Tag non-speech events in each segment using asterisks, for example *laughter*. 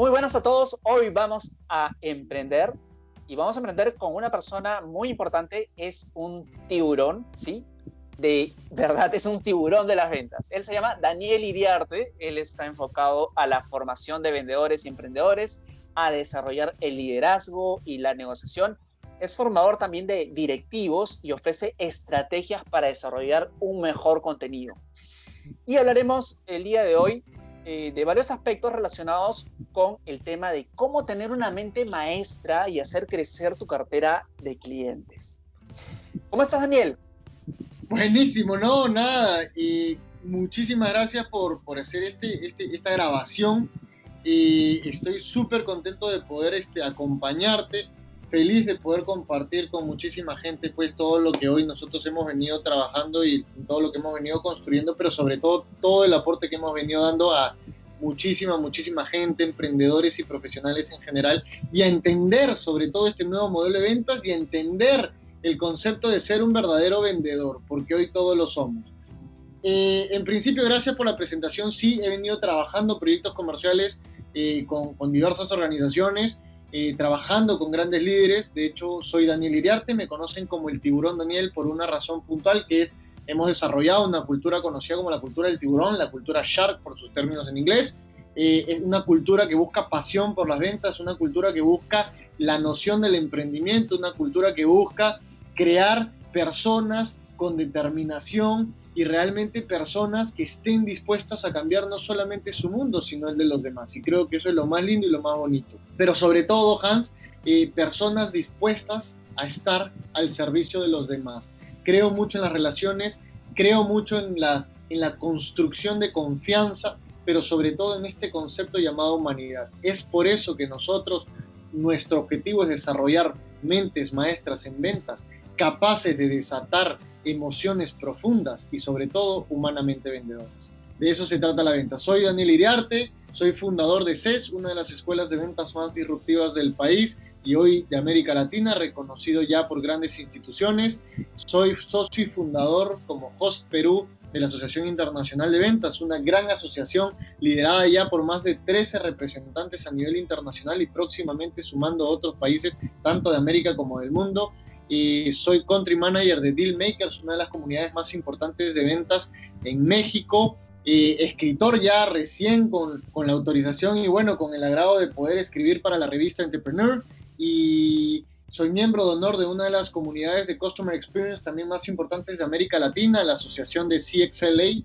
Muy buenas a todos. Hoy vamos a emprender y vamos a emprender con una persona muy importante. Es un tiburón, ¿sí? De verdad, es un tiburón de las ventas. Él se llama Daniel Iriarte. Él está enfocado a la formación de vendedores y emprendedores, a desarrollar el liderazgo y la negociación. Es formador también de directivos y ofrece estrategias para desarrollar un mejor contenido. Y hablaremos el día de hoy eh, de varios aspectos relacionados con el tema de cómo tener una mente maestra y hacer crecer tu cartera de clientes. ¿Cómo estás, Daniel? Buenísimo, no, nada. Y muchísimas gracias por, por hacer este, este, esta grabación. Y estoy súper contento de poder este, acompañarte feliz de poder compartir con muchísima gente pues todo lo que hoy nosotros hemos venido trabajando y todo lo que hemos venido construyendo, pero sobre todo todo el aporte que hemos venido dando a muchísima, muchísima gente, emprendedores y profesionales en general, y a entender sobre todo este nuevo modelo de ventas y a entender el concepto de ser un verdadero vendedor, porque hoy todos lo somos. Eh, en principio, gracias por la presentación. Sí, he venido trabajando proyectos comerciales eh, con, con diversas organizaciones eh, trabajando con grandes líderes. De hecho, soy Daniel Iriarte, me conocen como el tiburón Daniel por una razón puntual que es, hemos desarrollado una cultura conocida como la cultura del tiburón, la cultura shark por sus términos en inglés. Eh, es una cultura que busca pasión por las ventas, una cultura que busca la noción del emprendimiento, una cultura que busca crear personas con determinación y realmente personas que estén dispuestas a cambiar no solamente su mundo, sino el de los demás. Y creo que eso es lo más lindo y lo más bonito. Pero sobre todo, Hans, eh, personas dispuestas a estar al servicio de los demás. Creo mucho en las relaciones, creo mucho en la, en la construcción de confianza, pero sobre todo en este concepto llamado humanidad. Es por eso que nosotros, nuestro objetivo es desarrollar mentes maestras en ventas, capaces de desatar emociones profundas y sobre todo humanamente vendedoras. De eso se trata la venta. Soy Daniel Iriarte, soy fundador de CES, una de las escuelas de ventas más disruptivas del país y hoy de América Latina, reconocido ya por grandes instituciones. Soy socio y fundador como Host Perú de la Asociación Internacional de Ventas, una gran asociación liderada ya por más de 13 representantes a nivel internacional y próximamente sumando otros países, tanto de América como del mundo soy country manager de Dealmakers, una de las comunidades más importantes de ventas en México. escritor ya recién con, con, la autorización y bueno, con el agrado de poder escribir para la revista Entrepreneur y soy miembro de honor de una de las comunidades de Customer Experience también más importantes de América Latina, la asociación de CXLA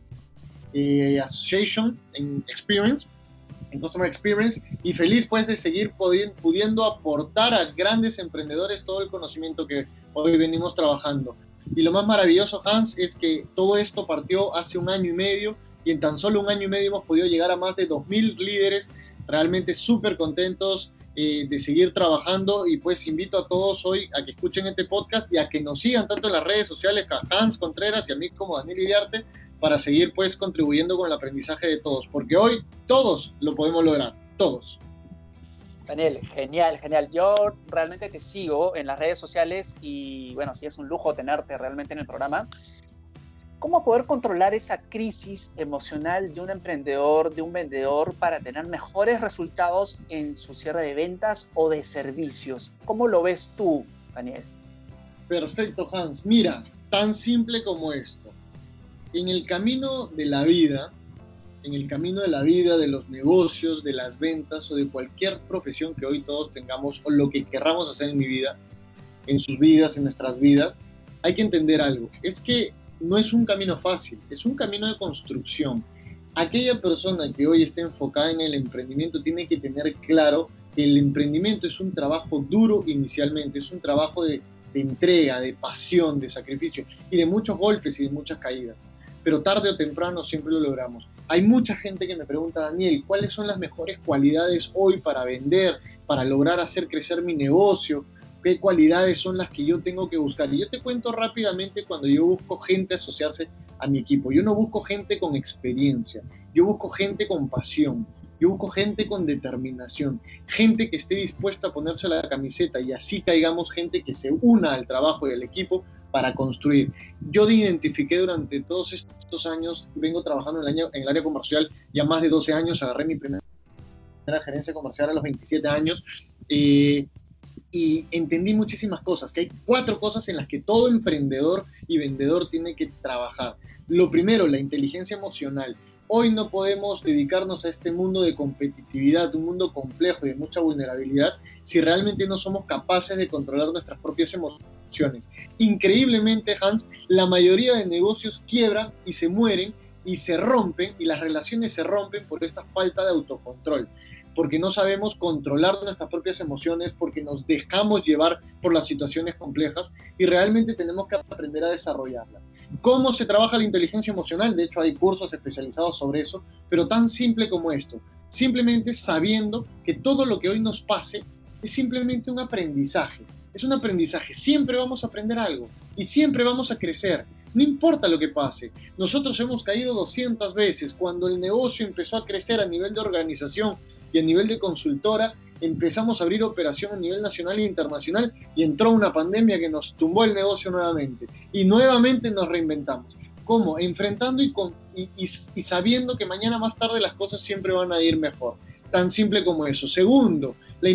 eh, Association en Experience en Customer Experience y feliz pues de seguir pudiendo aportar a grandes emprendedores todo el conocimiento que hoy venimos trabajando. Y lo más maravilloso, Hans, es que todo esto partió hace un año y medio y en tan solo un año y medio hemos podido llegar a más de 2.000 líderes realmente súper contentos eh, de seguir trabajando y pues invito a todos hoy a que escuchen este podcast y a que nos sigan tanto en las redes sociales a Hans Contreras y a mí como Daniel Iriarte para seguir pues contribuyendo con el aprendizaje de todos, porque hoy todos lo podemos lograr, todos. Daniel, genial, genial. Yo realmente te sigo en las redes sociales y bueno, sí es un lujo tenerte realmente en el programa. ¿Cómo poder controlar esa crisis emocional de un emprendedor, de un vendedor, para tener mejores resultados en su cierre de ventas o de servicios? ¿Cómo lo ves tú, Daniel? Perfecto, Hans. Mira, tan simple como esto en el camino de la vida, en el camino de la vida, de los negocios, de las ventas o de cualquier profesión que hoy todos tengamos o lo que querramos hacer en mi vida, en sus vidas, en nuestras vidas, hay que entender algo. Es que no es un camino fácil, es un camino de construcción. Aquella persona que hoy está enfocada en el emprendimiento tiene que tener claro que el emprendimiento es un trabajo duro inicialmente, es un trabajo de, de entrega, de pasión, de sacrificio y de muchos golpes y de muchas caídas pero tarde o temprano siempre lo logramos. Hay mucha gente que me pregunta, Daniel, ¿cuáles son las mejores cualidades hoy para vender, para lograr hacer crecer mi negocio? ¿Qué cualidades son las que yo tengo que buscar? Y yo te cuento rápidamente cuando yo busco gente asociarse a mi equipo. Yo no busco gente con experiencia, yo busco gente con pasión, yo busco gente con determinación, gente que esté dispuesta a ponerse la camiseta y así caigamos gente que se una al trabajo y al equipo para construir. Yo identifiqué durante todos estos años, vengo trabajando en el, año, en el área comercial ya más de 12 años, agarré mi primer la gerencia comercial a los 27 años. Eh, y entendí muchísimas cosas, que hay cuatro cosas en las que todo emprendedor y vendedor tiene que trabajar. Lo primero, la inteligencia emocional. Hoy no podemos dedicarnos a este mundo de competitividad, un mundo complejo y de mucha vulnerabilidad, si realmente no somos capaces de controlar nuestras propias emociones. Increíblemente, Hans, la mayoría de negocios quiebran y se mueren y se rompen y las relaciones se rompen por esta falta de autocontrol porque no sabemos controlar nuestras propias emociones, porque nos dejamos llevar por las situaciones complejas y realmente tenemos que aprender a desarrollarla. ¿Cómo se trabaja la inteligencia emocional? De hecho, hay cursos especializados sobre eso, pero tan simple como esto. Simplemente sabiendo que todo lo que hoy nos pase es simplemente un aprendizaje. Es un aprendizaje. Siempre vamos a aprender algo y siempre vamos a crecer. No importa lo que pase. Nosotros hemos caído 200 veces. Cuando el negocio empezó a crecer a nivel de organización y a nivel de consultora, empezamos a abrir operación a nivel nacional e internacional y entró una pandemia que nos tumbó el negocio nuevamente. Y nuevamente nos reinventamos. ¿Cómo? Enfrentando y, con, y, sabiendo que mañana más tarde las cosas siempre van a ir mejor. Tan simple como eso. Segundo, la,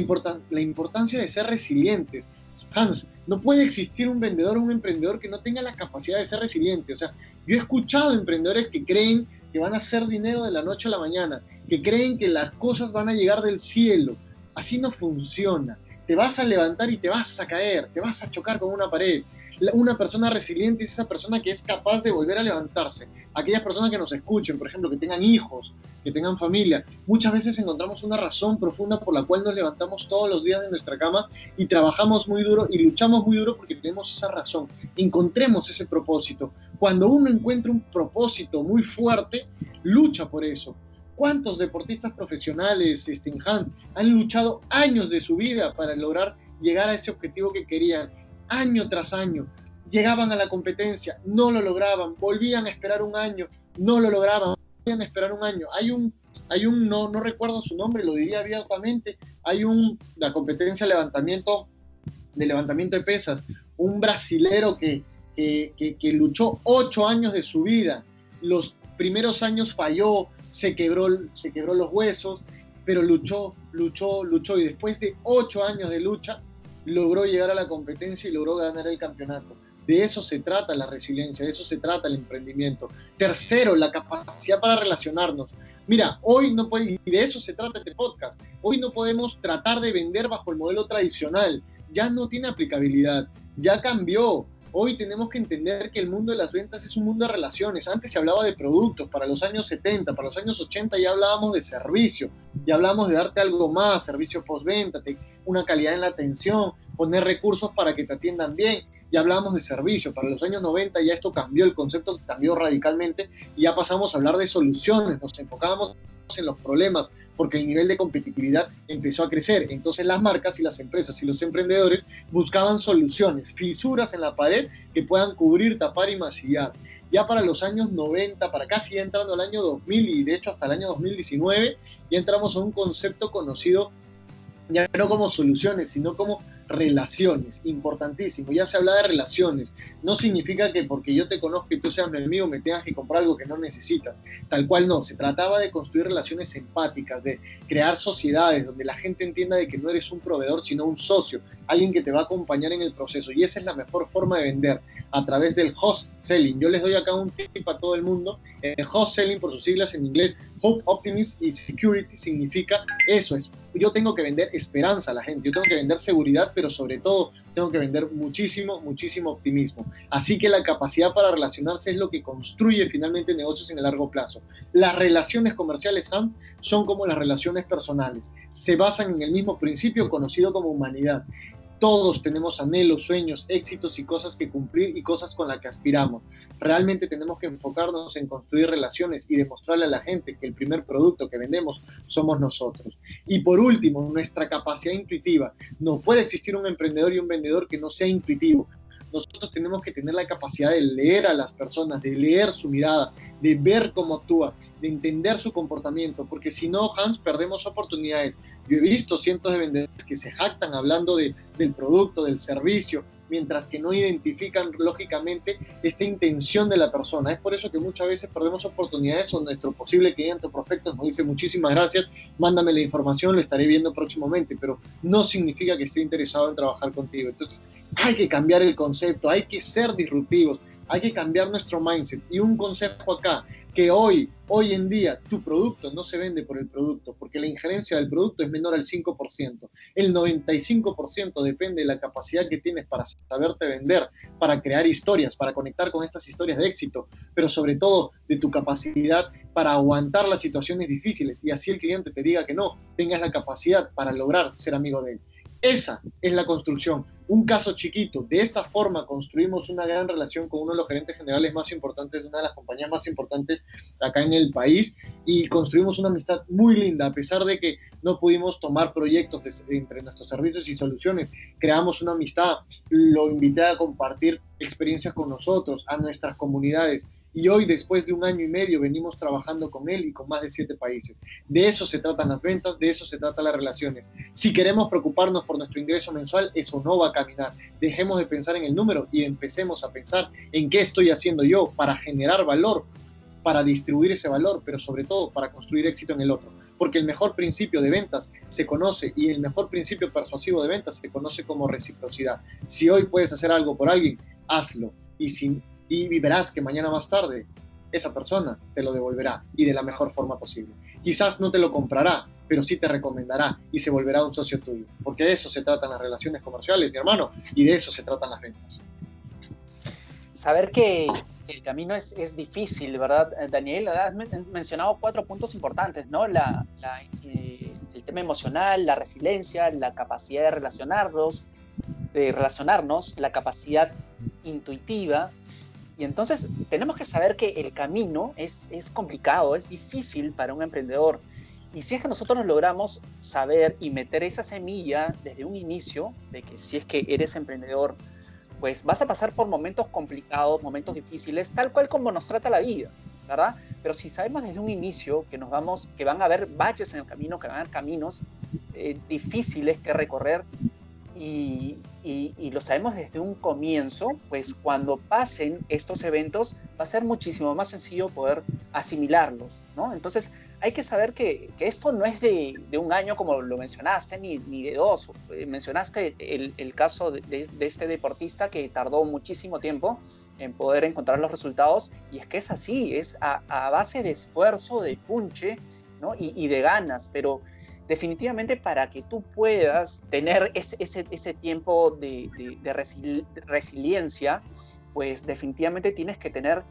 la importancia de ser resilientes. Hans, no puede existir un vendedor o un emprendedor que no tenga la capacidad de ser resiliente. O sea, yo he escuchado emprendedores que creen que van a hacer dinero de la noche a la mañana, que creen que las cosas van a llegar del cielo. Así no funciona. Te vas a levantar y te vas a caer, te vas a chocar con una pared una persona resiliente es esa persona que es capaz de volver a levantarse. Aquellas personas que nos escuchen, por ejemplo, que tengan hijos, que tengan familia, muchas veces encontramos una razón profunda por la cual nos levantamos todos los días de nuestra cama y trabajamos muy duro y luchamos muy duro porque tenemos esa razón. Encontremos ese propósito. Cuando uno encuentra un propósito muy fuerte, lucha por eso. ¿Cuántos deportistas profesionales, este, han luchado años de su vida para lograr llegar a ese objetivo que querían? Año tras año. Llegaban a la competencia, no lo lograban, volvían a esperar un año, no lo lograban, volvían a esperar un año. Hay un, hay un no, no recuerdo su nombre, lo diría abiertamente, hay un, la competencia de levantamiento, de levantamiento de pesas, un brasilero que, que, que luchó ocho años de su vida. Los primeros años falló, se quebró, se quebró los huesos, pero luchó, luchó, luchó y después de ocho años de lucha logró llegar a la competencia y logró ganar el campeonato. De eso se trata la resiliencia, de eso se trata el emprendimiento. Tercero, la capacidad para relacionarnos. Mira, hoy no puede, y de eso se trata este podcast. Hoy no podemos tratar de vender bajo el modelo tradicional. Ya no tiene aplicabilidad, ya cambió. Hoy tenemos que entender que el mundo de las ventas es un mundo de relaciones. Antes se hablaba de productos, para los años 70, para los años 80 ya hablábamos de servicio, ya hablamos de darte algo más, servicio postventa, una calidad en la atención, poner recursos para que te atiendan bien. Ya hablábamos de servicio, para los años 90 ya esto cambió, el concepto cambió radicalmente y ya pasamos a hablar de soluciones, nos enfocábamos en los problemas, porque el nivel de competitividad empezó a crecer. Entonces las marcas y las empresas y los emprendedores buscaban soluciones, fisuras en la pared que puedan cubrir, tapar y masillar. Ya para los años 90, para casi entrando al año 2000 y de hecho hasta el año 2019, ya entramos a un concepto conocido ya no como soluciones, sino como relaciones, importantísimo. Ya se habla de relaciones. No significa que porque yo te conozco y tú seas mi amigo me tengas que comprar algo que no necesitas. Tal cual no. Se trataba de construir relaciones empáticas, de crear sociedades donde la gente entienda de que no eres un proveedor, sino un socio, alguien que te va a acompañar en el proceso. Y esa es la mejor forma de vender, a través del host selling. Yo les doy acá un tip a todo el mundo. El host selling, por sus siglas en inglés, Hope, Optimism y Security, significa eso. Es, yo tengo que vender esperanza a la gente, yo tengo que vender seguridad, pero sobre todo tengo que vender muchísimo, muchísimo optimismo. Así que la capacidad para relacionarse es lo que construye finalmente negocios en el largo plazo. Las relaciones comerciales son como las relaciones personales. Se basan en el mismo principio conocido como humanidad. Todos tenemos anhelos, sueños, éxitos y cosas que cumplir y cosas con las que aspiramos. Realmente tenemos que enfocarnos en construir relaciones y demostrarle a la gente que el primer producto que vendemos somos nosotros. Y por último, nuestra capacidad intuitiva. No puede existir un emprendedor y un vendedor que no sea intuitivo nosotros tenemos que tener la capacidad de leer a las personas, de leer su mirada, de ver cómo actúa, de entender su comportamiento, porque si no, Hans, perdemos oportunidades. Yo he visto cientos de vendedores que se jactan hablando de, del producto, del servicio, mientras que no identifican lógicamente esta intención de la persona. Es por eso que muchas veces perdemos oportunidades o nuestro posible cliente o prospecto nos dice muchísimas gracias, mándame la información, lo estaré viendo próximamente, pero no significa que esté interesado en trabajar contigo. Entonces hay que cambiar el concepto, hay que ser disruptivos, hay que cambiar nuestro mindset. Y un consejo acá, que hoy, hoy en día, tu producto no se vende por el producto, porque la injerencia del producto es menor al 5%. El 95% depende de la capacidad que tienes para saberte vender, para crear historias, para conectar con estas historias de éxito, pero sobre todo de tu capacidad para aguantar las situaciones difíciles y así el cliente te diga que no, tengas la capacidad para lograr ser amigo de él. Esa es la construcción. Un caso chiquito. De esta forma construimos una gran relación con uno de los gerentes generales más importantes de una de las compañías más importantes acá en el país y construimos una amistad muy linda. A pesar de que no pudimos tomar proyectos entre nuestros servicios y soluciones, creamos una amistad. Lo invité a compartir experiencias con nosotros, a nuestras comunidades y hoy, después de un año y medio, venimos trabajando con él y con más de siete países. De eso se tratan las ventas, de eso se tratan las relaciones. Si queremos preocuparnos por nuestro ingreso mensual, eso no va a caminar. Dejemos de pensar en el número y empecemos a pensar en qué estoy haciendo yo para generar valor, para distribuir ese valor, pero sobre todo para construir éxito en el otro. Porque el mejor principio de ventas se conoce y el mejor principio persuasivo de ventas se conoce como reciprocidad. Si hoy puedes hacer algo por alguien, hazlo. Y si y verás que mañana más tarde esa persona te lo devolverá y de la mejor forma posible. Quizás no te lo comprará, pero sí te recomendará y se volverá un socio tuyo, porque de eso se tratan las relaciones comerciales, mi hermano, y de eso se tratan las ventas. Saber que el camino es, es difícil, ¿verdad, Daniel? Has mencionado cuatro puntos importantes, ¿no? Eh, el tema emocional, la resiliencia, la capacidad de relacionarnos, de relacionarnos, la capacidad intuitiva, y entonces tenemos que saber que el camino es, es complicado, es difícil para un emprendedor. Y si es que nosotros logramos saber y meter esa semilla desde un inicio, de que si es que eres emprendedor, pues vas a pasar por momentos complicados, momentos difíciles, tal cual como nos trata la vida, ¿verdad? Pero si sabemos desde un inicio que nos vamos, que van a haber baches en el camino, que van a haber caminos eh, difíciles que recorrer, y, lo sabemos desde un comienzo, pues cuando pasen estos eventos va a ser muchísimo más sencillo poder asimilarlos, ¿no? Entonces hay que saber que, esto no es de, un año como lo mencionaste, ni, ni de dos. Eh, mencionaste el, caso de, este deportista que tardó muchísimo tiempo en poder encontrar los resultados y es que es así, es a, base de esfuerzo, de punche, ¿no? y, de ganas, pero definitivamente para que tú puedas tener ese, ese, tiempo de, resiliencia, pues definitivamente tienes que tener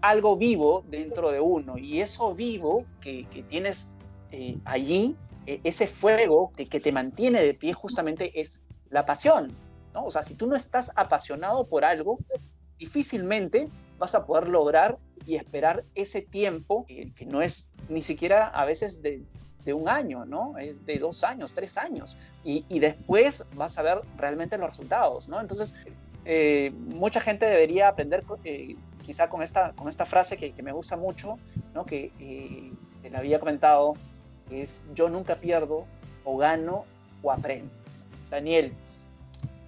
algo vivo dentro de uno. Y eso vivo que, tienes eh, allí, e, ese fuego que, que, te mantiene de pie justamente es la pasión. ¿no? O sea, si tú no estás apasionado por algo, difícilmente vas a poder lograr y esperar ese tiempo que, que no es ni siquiera a veces de, de un año, ¿no? Es de dos años, tres años. Y, después vas a ver realmente los resultados, ¿no? Entonces, eh, mucha gente debería aprender eh, quizá con esta, con esta frase que, me gusta mucho, ¿no? Que eh, la había comentado, es yo nunca pierdo o gano o aprendo. Daniel,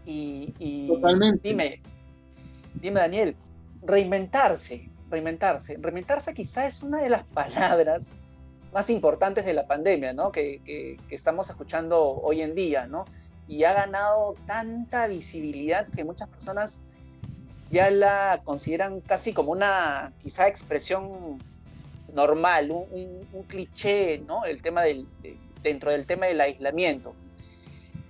y, y dime, dime Daniel, reinventarse, reinventarse, reinventarse quizá es una de las *laughs* palabras más importantes de la pandemia, ¿no? Que, que, estamos escuchando hoy en día, ¿no? Y ha ganado tanta visibilidad que muchas personas ya la consideran casi como una, quizá, expresión normal, un, un, cliché, ¿no? El tema del, dentro del tema del aislamiento.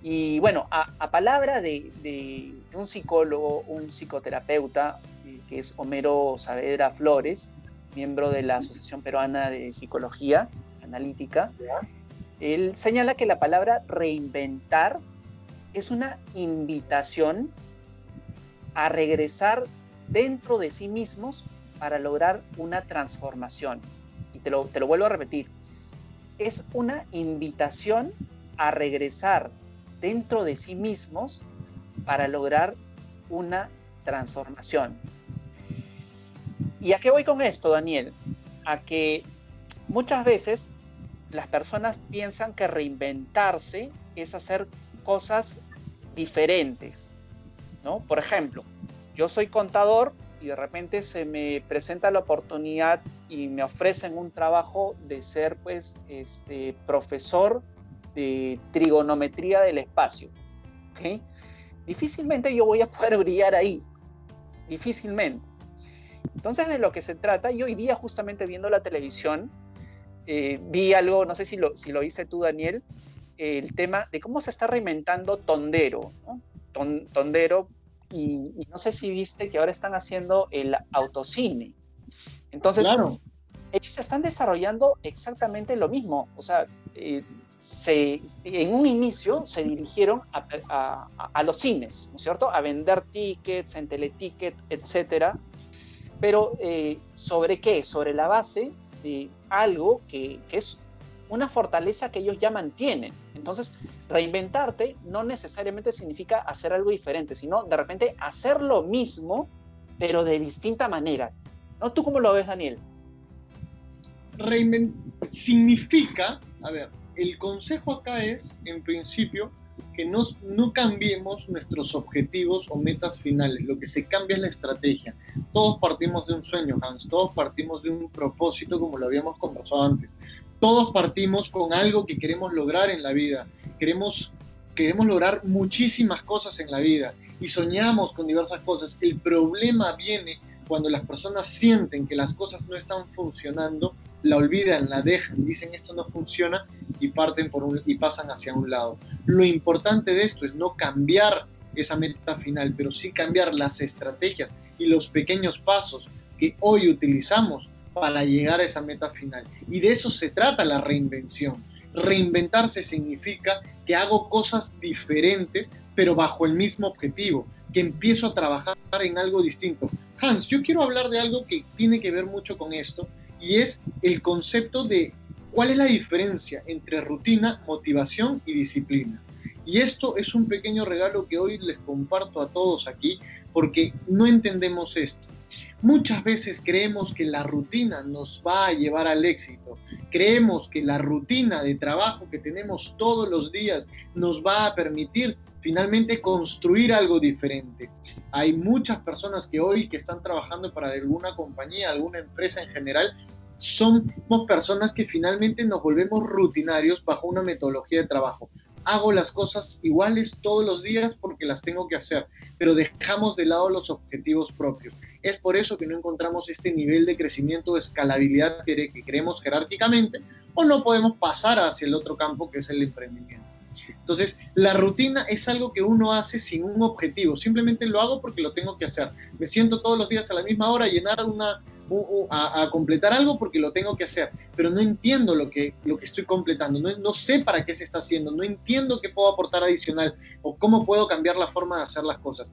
Y bueno, a, a palabra de, de, un psicólogo, un psicoterapeuta, eh, que es Homero Saavedra Flores, miembro de la Asociación Peruana de Psicología Analítica, él señala que la palabra reinventar es una invitación a regresar dentro de sí mismos para lograr una transformación. Y te lo, te lo vuelvo a repetir. Es una invitación a regresar dentro de sí mismos para lograr una transformación. ¿Y a qué voy con esto, Daniel? A que muchas veces las personas piensan que reinventarse es hacer cosas diferentes, ¿no? Por ejemplo, yo soy contador y de repente se me presenta la oportunidad y me ofrecen un trabajo de ser pues este profesor de trigonometría del espacio. ¿okay? Difícilmente yo voy a poder brillar ahí, difícilmente. Entonces de lo que se trata, y hoy día justamente viendo la televisión, eh, vi algo, no sé si lo, si lo viste tú Daniel, el tema de cómo se está reinventando Tondero, Tondero, y, no sé si viste que ahora están haciendo el autocine. Entonces, claro. ellos están desarrollando exactamente lo mismo. O sea, eh, se, en un inicio se dirigieron a, los cines, ¿no es cierto? A vender tickets, en teleticket, etcétera. Pero, eh, ¿sobre qué? Sobre la base de algo que, que es una fortaleza que ellos ya mantienen. Entonces, reinventarte no necesariamente significa hacer algo diferente, sino de repente hacer lo mismo, pero de distinta manera. ¿No? ¿Tú cómo lo ves, Daniel? significa, a ver, el consejo acá es, en principio, que no, no cambiemos nuestros objetivos o metas finales, lo que se cambia es la estrategia. Todos partimos de un sueño, Hans, todos partimos de un propósito, como lo habíamos conversado antes. Todos partimos con algo que queremos lograr en la vida. Queremos, queremos lograr muchísimas cosas en la vida y soñamos con diversas cosas. El problema viene cuando las personas sienten que las cosas no están funcionando la olvidan, la dejan, dicen esto no funciona y parten por un, y pasan hacia un lado. Lo importante de esto es no cambiar esa meta final, pero sí cambiar las estrategias y los pequeños pasos que hoy utilizamos para llegar a esa meta final. Y de eso se trata la reinvención. Reinventarse significa que hago cosas diferentes, pero bajo el mismo objetivo, que empiezo a trabajar en algo distinto. Hans, yo quiero hablar de algo que tiene que ver mucho con esto, y es el concepto de cuál es la diferencia entre rutina, motivación y disciplina. Y esto es un pequeño regalo que hoy les comparto a todos aquí porque no entendemos esto. Muchas veces creemos que la rutina nos va a llevar al éxito. Creemos que la rutina de trabajo que tenemos todos los días nos va a permitir finalmente construir algo diferente. Hay muchas personas que hoy que están trabajando para alguna compañía, alguna empresa en general, somos personas que finalmente nos volvemos rutinarios bajo una metodología de trabajo. Hago las cosas iguales todos los días porque las tengo que hacer, pero dejamos de lado los objetivos propios. Es por eso que no encontramos este nivel de crecimiento, de escalabilidad que queremos jerárquicamente, o no podemos pasar hacia el otro campo que es el emprendimiento. Entonces, la rutina es algo que uno hace sin un objetivo, simplemente lo hago porque lo tengo que hacer. Me siento todos los días a la misma hora a llenar una, a, completar algo porque lo tengo que hacer, pero no entiendo lo que, lo que estoy completando, no sé para qué se está haciendo, no entiendo qué puedo aportar adicional o cómo puedo cambiar la forma de hacer las cosas.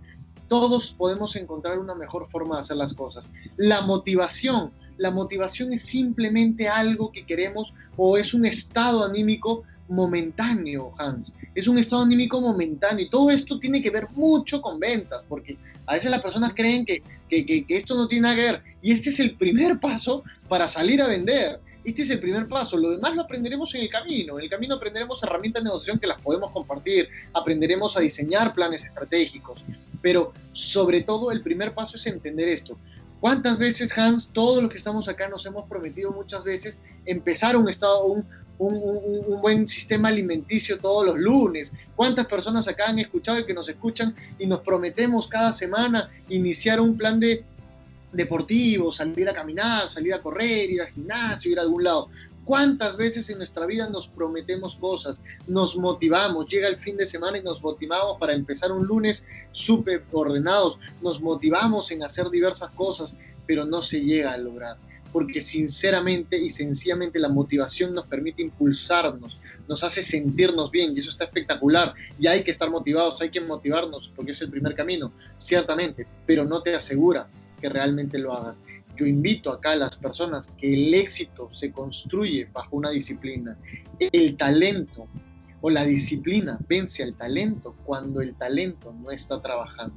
Todos podemos encontrar una mejor forma de hacer las cosas. La motivación, la motivación es simplemente algo que queremos o es un estado anímico momentáneo, Hans. Es un estado anímico momentáneo y todo esto tiene que ver mucho con ventas, porque a veces las personas creen que, que, esto no tiene nada que ver. Y este es el primer paso para salir a vender. Este es el primer paso. Lo demás lo aprenderemos en el camino. En el camino aprenderemos herramientas de negociación que las podemos compartir. Aprenderemos a diseñar planes estratégicos. Pero sobre todo el primer paso es entender esto. ¿Cuántas veces, Hans, todos los que estamos acá nos hemos prometido muchas veces empezar un estado, un, un, buen sistema alimenticio todos los lunes. ¿Cuántas personas acá han escuchado y que nos escuchan y nos prometemos cada semana iniciar un plan de deportivo, salir a caminar, salir a correr, ir al gimnasio, ir a algún lado? ¿Cuántas veces en nuestra vida nos prometemos cosas, nos motivamos, llega el fin de semana y nos motivamos para empezar un lunes súper ordenados, nos motivamos en hacer diversas cosas, pero no se llega a lograr? porque sinceramente y sencillamente la motivación nos permite impulsarnos, nos hace sentirnos bien y eso está espectacular. Y hay que estar motivados, hay que motivarnos porque es el primer camino, ciertamente, pero no te asegura que realmente lo hagas. Yo invito acá a las personas que el éxito se construye bajo una disciplina. El talento o la disciplina vence al talento cuando el talento no está trabajando.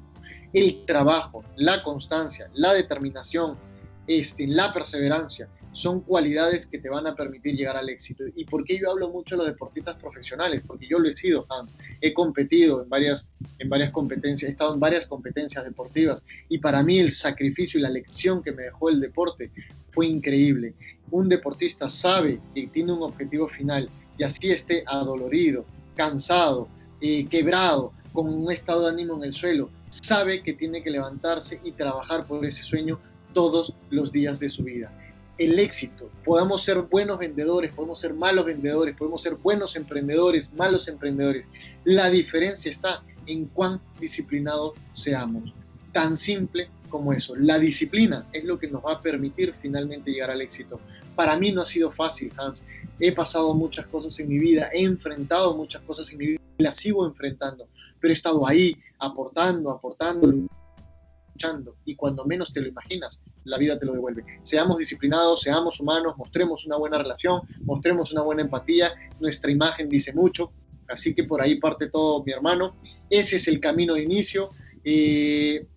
El trabajo, la constancia, la determinación, este, la perseverancia, son cualidades que te van a permitir llegar al éxito. ¿Y por qué yo hablo mucho de los deportistas profesionales? Porque yo lo he sido, Hans. He competido en varias, en varias competencias, he estado en varias competencias deportivas y para mí el sacrificio y la lección que me dejó el deporte fue increíble. Un deportista sabe que tiene un objetivo final y así esté adolorido, cansado, eh, quebrado, con un estado de ánimo en el suelo, sabe que tiene que levantarse y trabajar por ese sueño todos los días de su vida. El éxito, podamos ser buenos vendedores, podemos ser malos vendedores, podemos ser buenos emprendedores, malos emprendedores. La diferencia está en cuán disciplinados seamos. Tan simple como eso. La disciplina es lo que nos va a permitir finalmente llegar al éxito. Para mí no ha sido fácil, Hans. He pasado muchas cosas en mi vida, he enfrentado muchas cosas en mi vida las sigo enfrentando, pero he estado ahí aportando, aportando, y cuando menos te lo imaginas, la vida te lo devuelve. Seamos disciplinados, seamos humanos, mostremos una buena relación, mostremos una buena empatía, nuestra imagen dice mucho, así que por ahí parte todo mi hermano. Ese es el camino de inicio. Eh,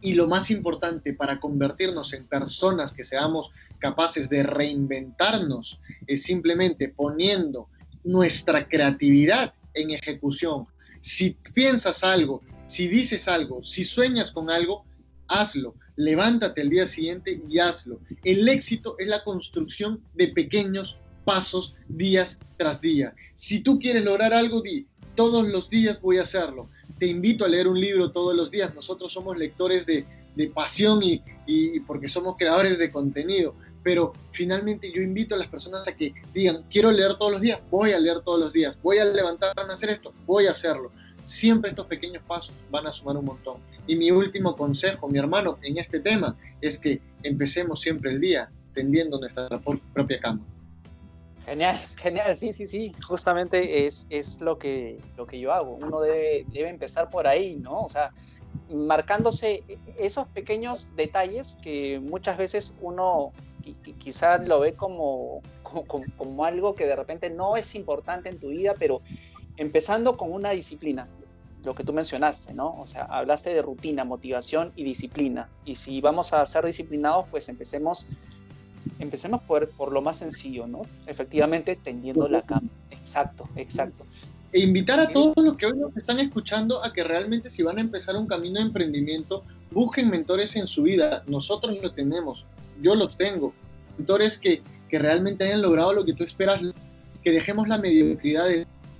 y lo más importante para convertirnos en personas que seamos capaces de reinventarnos es simplemente poniendo nuestra creatividad en ejecución. Si piensas algo, si dices algo, si sueñas con algo, hazlo. Levántate el día siguiente y hazlo. El éxito es la construcción de pequeños pasos días tras día. Si tú quieres lograr algo, di, todos los días voy a hacerlo te invito a leer un libro todos los días. Nosotros somos lectores de, pasión y, y, porque somos creadores de contenido. Pero finalmente yo invito a las personas a que digan, quiero leer todos los días, voy a leer todos los días, voy a levantarme a hacer esto, voy a hacerlo. Siempre estos pequeños pasos van a sumar un montón. Y mi último consejo, mi hermano, en este tema es que empecemos siempre el día tendiendo nuestra propia cama. Genial, *laughs* genial, sí, sí, sí, justamente es, es lo, que, lo que yo hago. Uno debe, debe empezar por ahí, ¿no? O sea, marcándose esos pequeños detalles que muchas veces uno quizá lo ve como, como, como, algo que de repente no es importante en tu vida, pero empezando con una disciplina, lo que tú mencionaste, ¿no? O sea, hablaste de rutina, motivación y disciplina. Y si vamos a ser disciplinados, pues empecemos empecemos por, por lo más sencillo, ¿no? Efectivamente, tendiendo la cama. Exacto, exacto. E invitar a todos los que hoy nos están escuchando a que realmente si van a empezar un camino de emprendimiento, busquen mentores en su vida. Nosotros lo tenemos, yo los tengo. Mentores que, que realmente hayan logrado lo que tú esperas, que dejemos la mediocridad,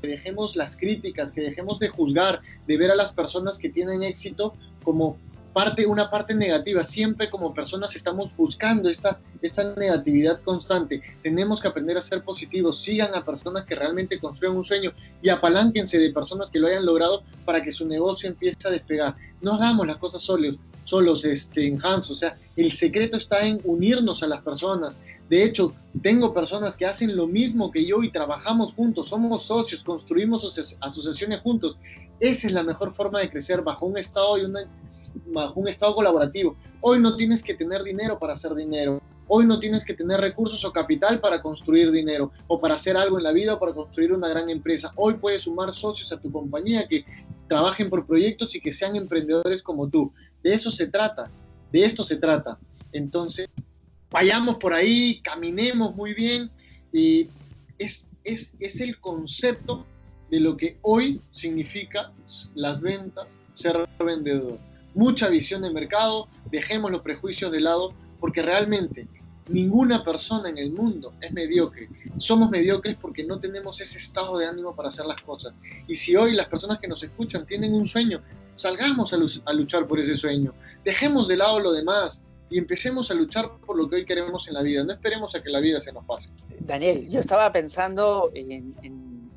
que dejemos las críticas, que dejemos de juzgar, de ver a las personas que tienen éxito como parte, una parte negativa. Siempre como personas estamos buscando esta, esta negatividad constante. Tenemos que aprender a ser positivos. Sigan a personas que realmente construyen un sueño y apalánquense de personas que lo hayan logrado para que su negocio empiece a despegar. No hagamos las cosas solos, solos este, en Hans. O sea, el secreto está en unirnos a las personas. De hecho, tengo personas que hacen lo mismo que yo y trabajamos juntos, somos socios, construimos asociaciones juntos. Esa es la mejor forma de crecer bajo un estado y una, bajo un estado colaborativo. Hoy no tienes que tener dinero para hacer dinero. Hoy no tienes que tener recursos o capital para construir dinero o para hacer algo en la vida o para construir una gran empresa. Hoy puedes sumar socios a tu compañía que trabajen por proyectos y que sean emprendedores como tú. De eso se trata, de esto se trata. Entonces, vayamos por ahí, caminemos muy bien y es, es, es el concepto de lo que hoy significa las ventas, ser vendedor mucha visión de mercado, dejemos los prejuicios de lado, porque realmente ninguna persona en el mundo es mediocre. Somos mediocres porque no tenemos ese estado de ánimo para hacer las cosas. Y si hoy las personas que nos escuchan tienen un sueño, salgamos a, luchar por ese sueño. Dejemos de lado lo demás y empecemos a luchar por lo que hoy queremos en la vida. No esperemos a que la vida se nos pase. Daniel, yo estaba pensando en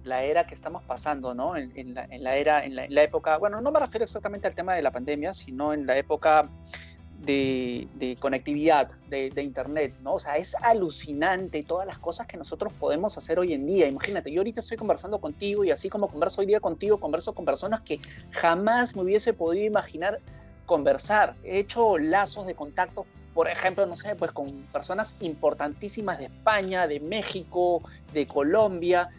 la era que estamos pasando, ¿no? En, la, era, en la, época, bueno, no me refiero exactamente al tema de la pandemia, sino en la época de, conectividad, de, Internet, ¿no? O sea, es alucinante todas las cosas que nosotros podemos hacer hoy en día. Imagínate, yo ahorita estoy conversando contigo y así como converso hoy día contigo, converso con personas que jamás me hubiese podido imaginar conversar. He hecho lazos de contacto por ejemplo, no sé, pues con personas importantísimas de España, de México, de Colombia,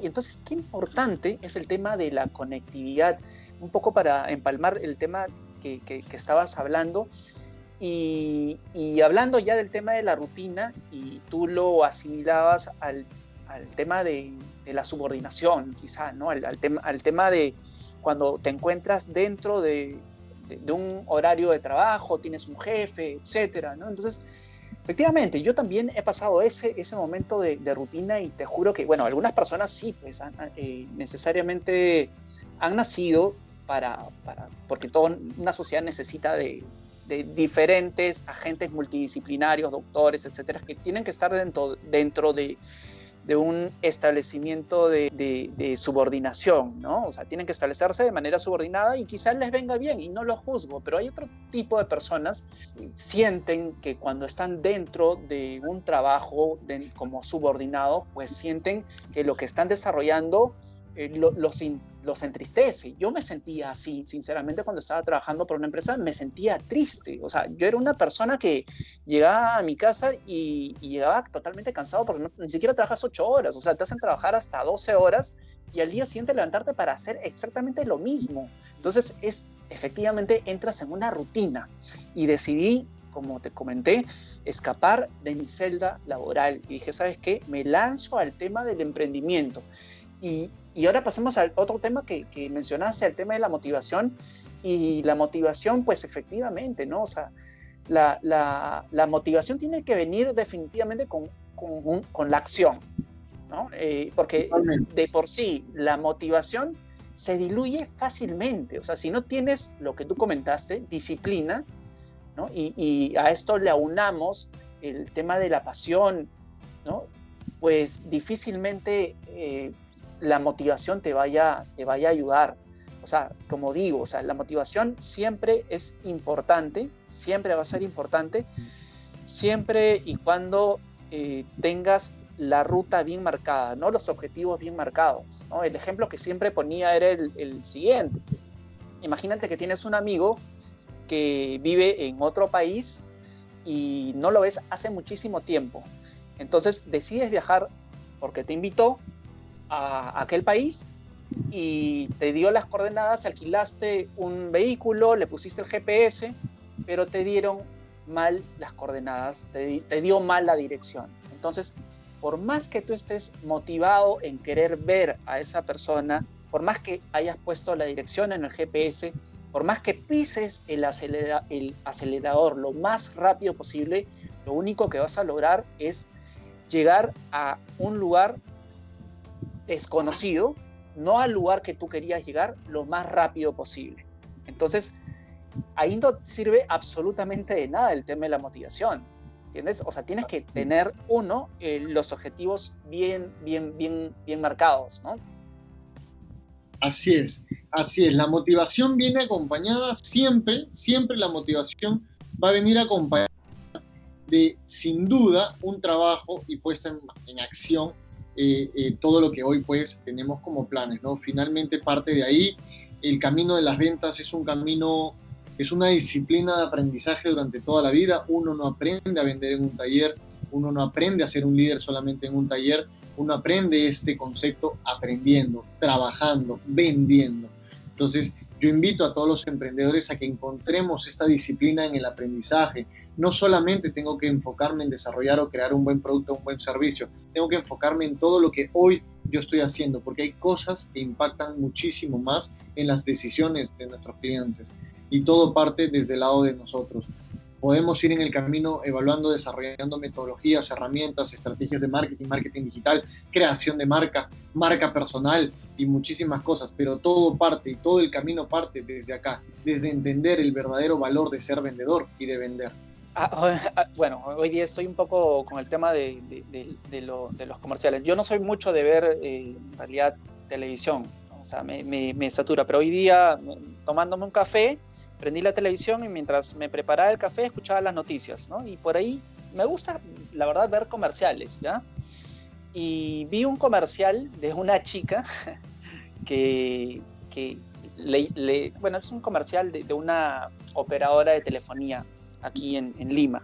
y entonces, qué importante es el tema de la conectividad. Un poco para empalmar el tema que, estabas hablando, Y, hablando ya del tema de la rutina, y tú lo asimilabas al, tema de, la subordinación, quizá, ¿no? Al, tema, al tema de cuando te encuentras dentro de, un horario de trabajo, tienes un jefe, etcétera, ¿no? Entonces, efectivamente, yo también he pasado ese, ese momento de, rutina y te juro que, bueno, algunas personas sí, pues eh, necesariamente han nacido para, para, porque toda una sociedad necesita de, de diferentes agentes multidisciplinarios, doctores, etcétera, que tienen que estar dentro, dentro de, de un establecimiento de, de, subordinación, ¿no? O sea, tienen que establecerse de manera subordinada y quizás les venga bien y no los juzgo, pero hay otro tipo de personas que sienten que cuando están dentro de un trabajo como subordinado, pues sienten que lo que están desarrollando eh, los, los entristece. Yo me sentía así, sinceramente, cuando estaba trabajando por una empresa, me sentía triste. O sea, yo era una persona que llegaba a mi casa y, llegaba totalmente cansado porque ni siquiera trabajas ocho horas. O sea, te hacen trabajar hasta 12 horas y al día siguiente levantarte para hacer exactamente lo mismo. Entonces, es efectivamente entras en una rutina y decidí, como te comenté, escapar de mi celda laboral. Y dije, ¿sabes qué? Me lanzo al tema del emprendimiento. Y, y ahora pasemos al otro tema que, que, mencionaste, el tema de la motivación. Y la motivación, pues efectivamente, ¿no? O sea, la, la, la motivación tiene que venir definitivamente con, con, con la acción, ¿no? Eh, porque de por sí la motivación se diluye fácilmente. O sea, si no tienes lo que tú comentaste, disciplina, ¿no? Y, y a esto le aunamos el tema de la pasión, ¿no? Pues difícilmente eh, la motivación te vaya, te vaya a ayudar. O sea, como digo, o sea, la motivación siempre es importante, siempre va a ser importante, siempre y cuando eh, tengas la ruta bien marcada, ¿no? Los objetivos bien marcados, ¿no? El ejemplo que siempre ponía era el, el siguiente. Imagínate que tienes un amigo que vive en otro país y no lo ves hace muchísimo tiempo. Entonces decides viajar porque te invitó a aquel país y te dio las coordenadas, alquilaste un vehículo, le pusiste el GPS, pero te dieron mal las coordenadas, te, dio mal la dirección. Entonces, por más que tú estés motivado en querer ver a esa persona, por más que hayas puesto la dirección en el GPS, por más que pises el, el acelerador lo más rápido posible, lo único que vas a lograr es llegar a un lugar desconocido, no al lugar que tú querías llegar lo más rápido posible. Entonces, ahí no sirve absolutamente de nada el tema de la motivación. ¿Entiendes? O sea, tienes que tener, uno, eh, los objetivos bien, bien, bien, bien marcados, ¿no? Así es, así es. La motivación viene acompañada siempre, siempre la motivación va a venir acompañada de, sin duda, un trabajo y puesta en, en acción todo lo que hoy pues tenemos como planes, ¿no? Finalmente parte de ahí, el camino de las ventas es un camino, es una disciplina de aprendizaje durante toda la vida, uno no aprende a vender en un taller, uno no aprende a ser un líder solamente en un taller, uno aprende este concepto aprendiendo, trabajando, vendiendo. Entonces, yo invito a todos los emprendedores a que encontremos esta disciplina en el aprendizaje, no solamente tengo que enfocarme en desarrollar o crear un buen producto, un buen servicio, tengo que enfocarme en todo lo que hoy yo estoy haciendo, porque hay cosas que impactan muchísimo más en las decisiones de nuestros clientes y todo parte desde el lado de nosotros. Podemos ir en el camino evaluando, desarrollando metodologías, herramientas, estrategias de marketing, marketing digital, creación de marca, marca personal y muchísimas cosas, pero todo parte y todo el camino parte desde acá, desde entender el verdadero valor de ser vendedor y de vender. Ah, *laughs* ah, bueno, hoy día estoy un poco con el tema de, los comerciales. Yo no soy mucho de ver eh, en realidad televisión, o sea, me, satura, pero hoy día tomándome un café, prendí la televisión y mientras me preparaba el café escuchaba las noticias, ¿no? Y por ahí me gusta, la verdad, ver comerciales, ¿ya? Y vi un comercial de una chica *laughs* que, que le, bueno, es un comercial de una operadora de telefonía aquí en, Lima.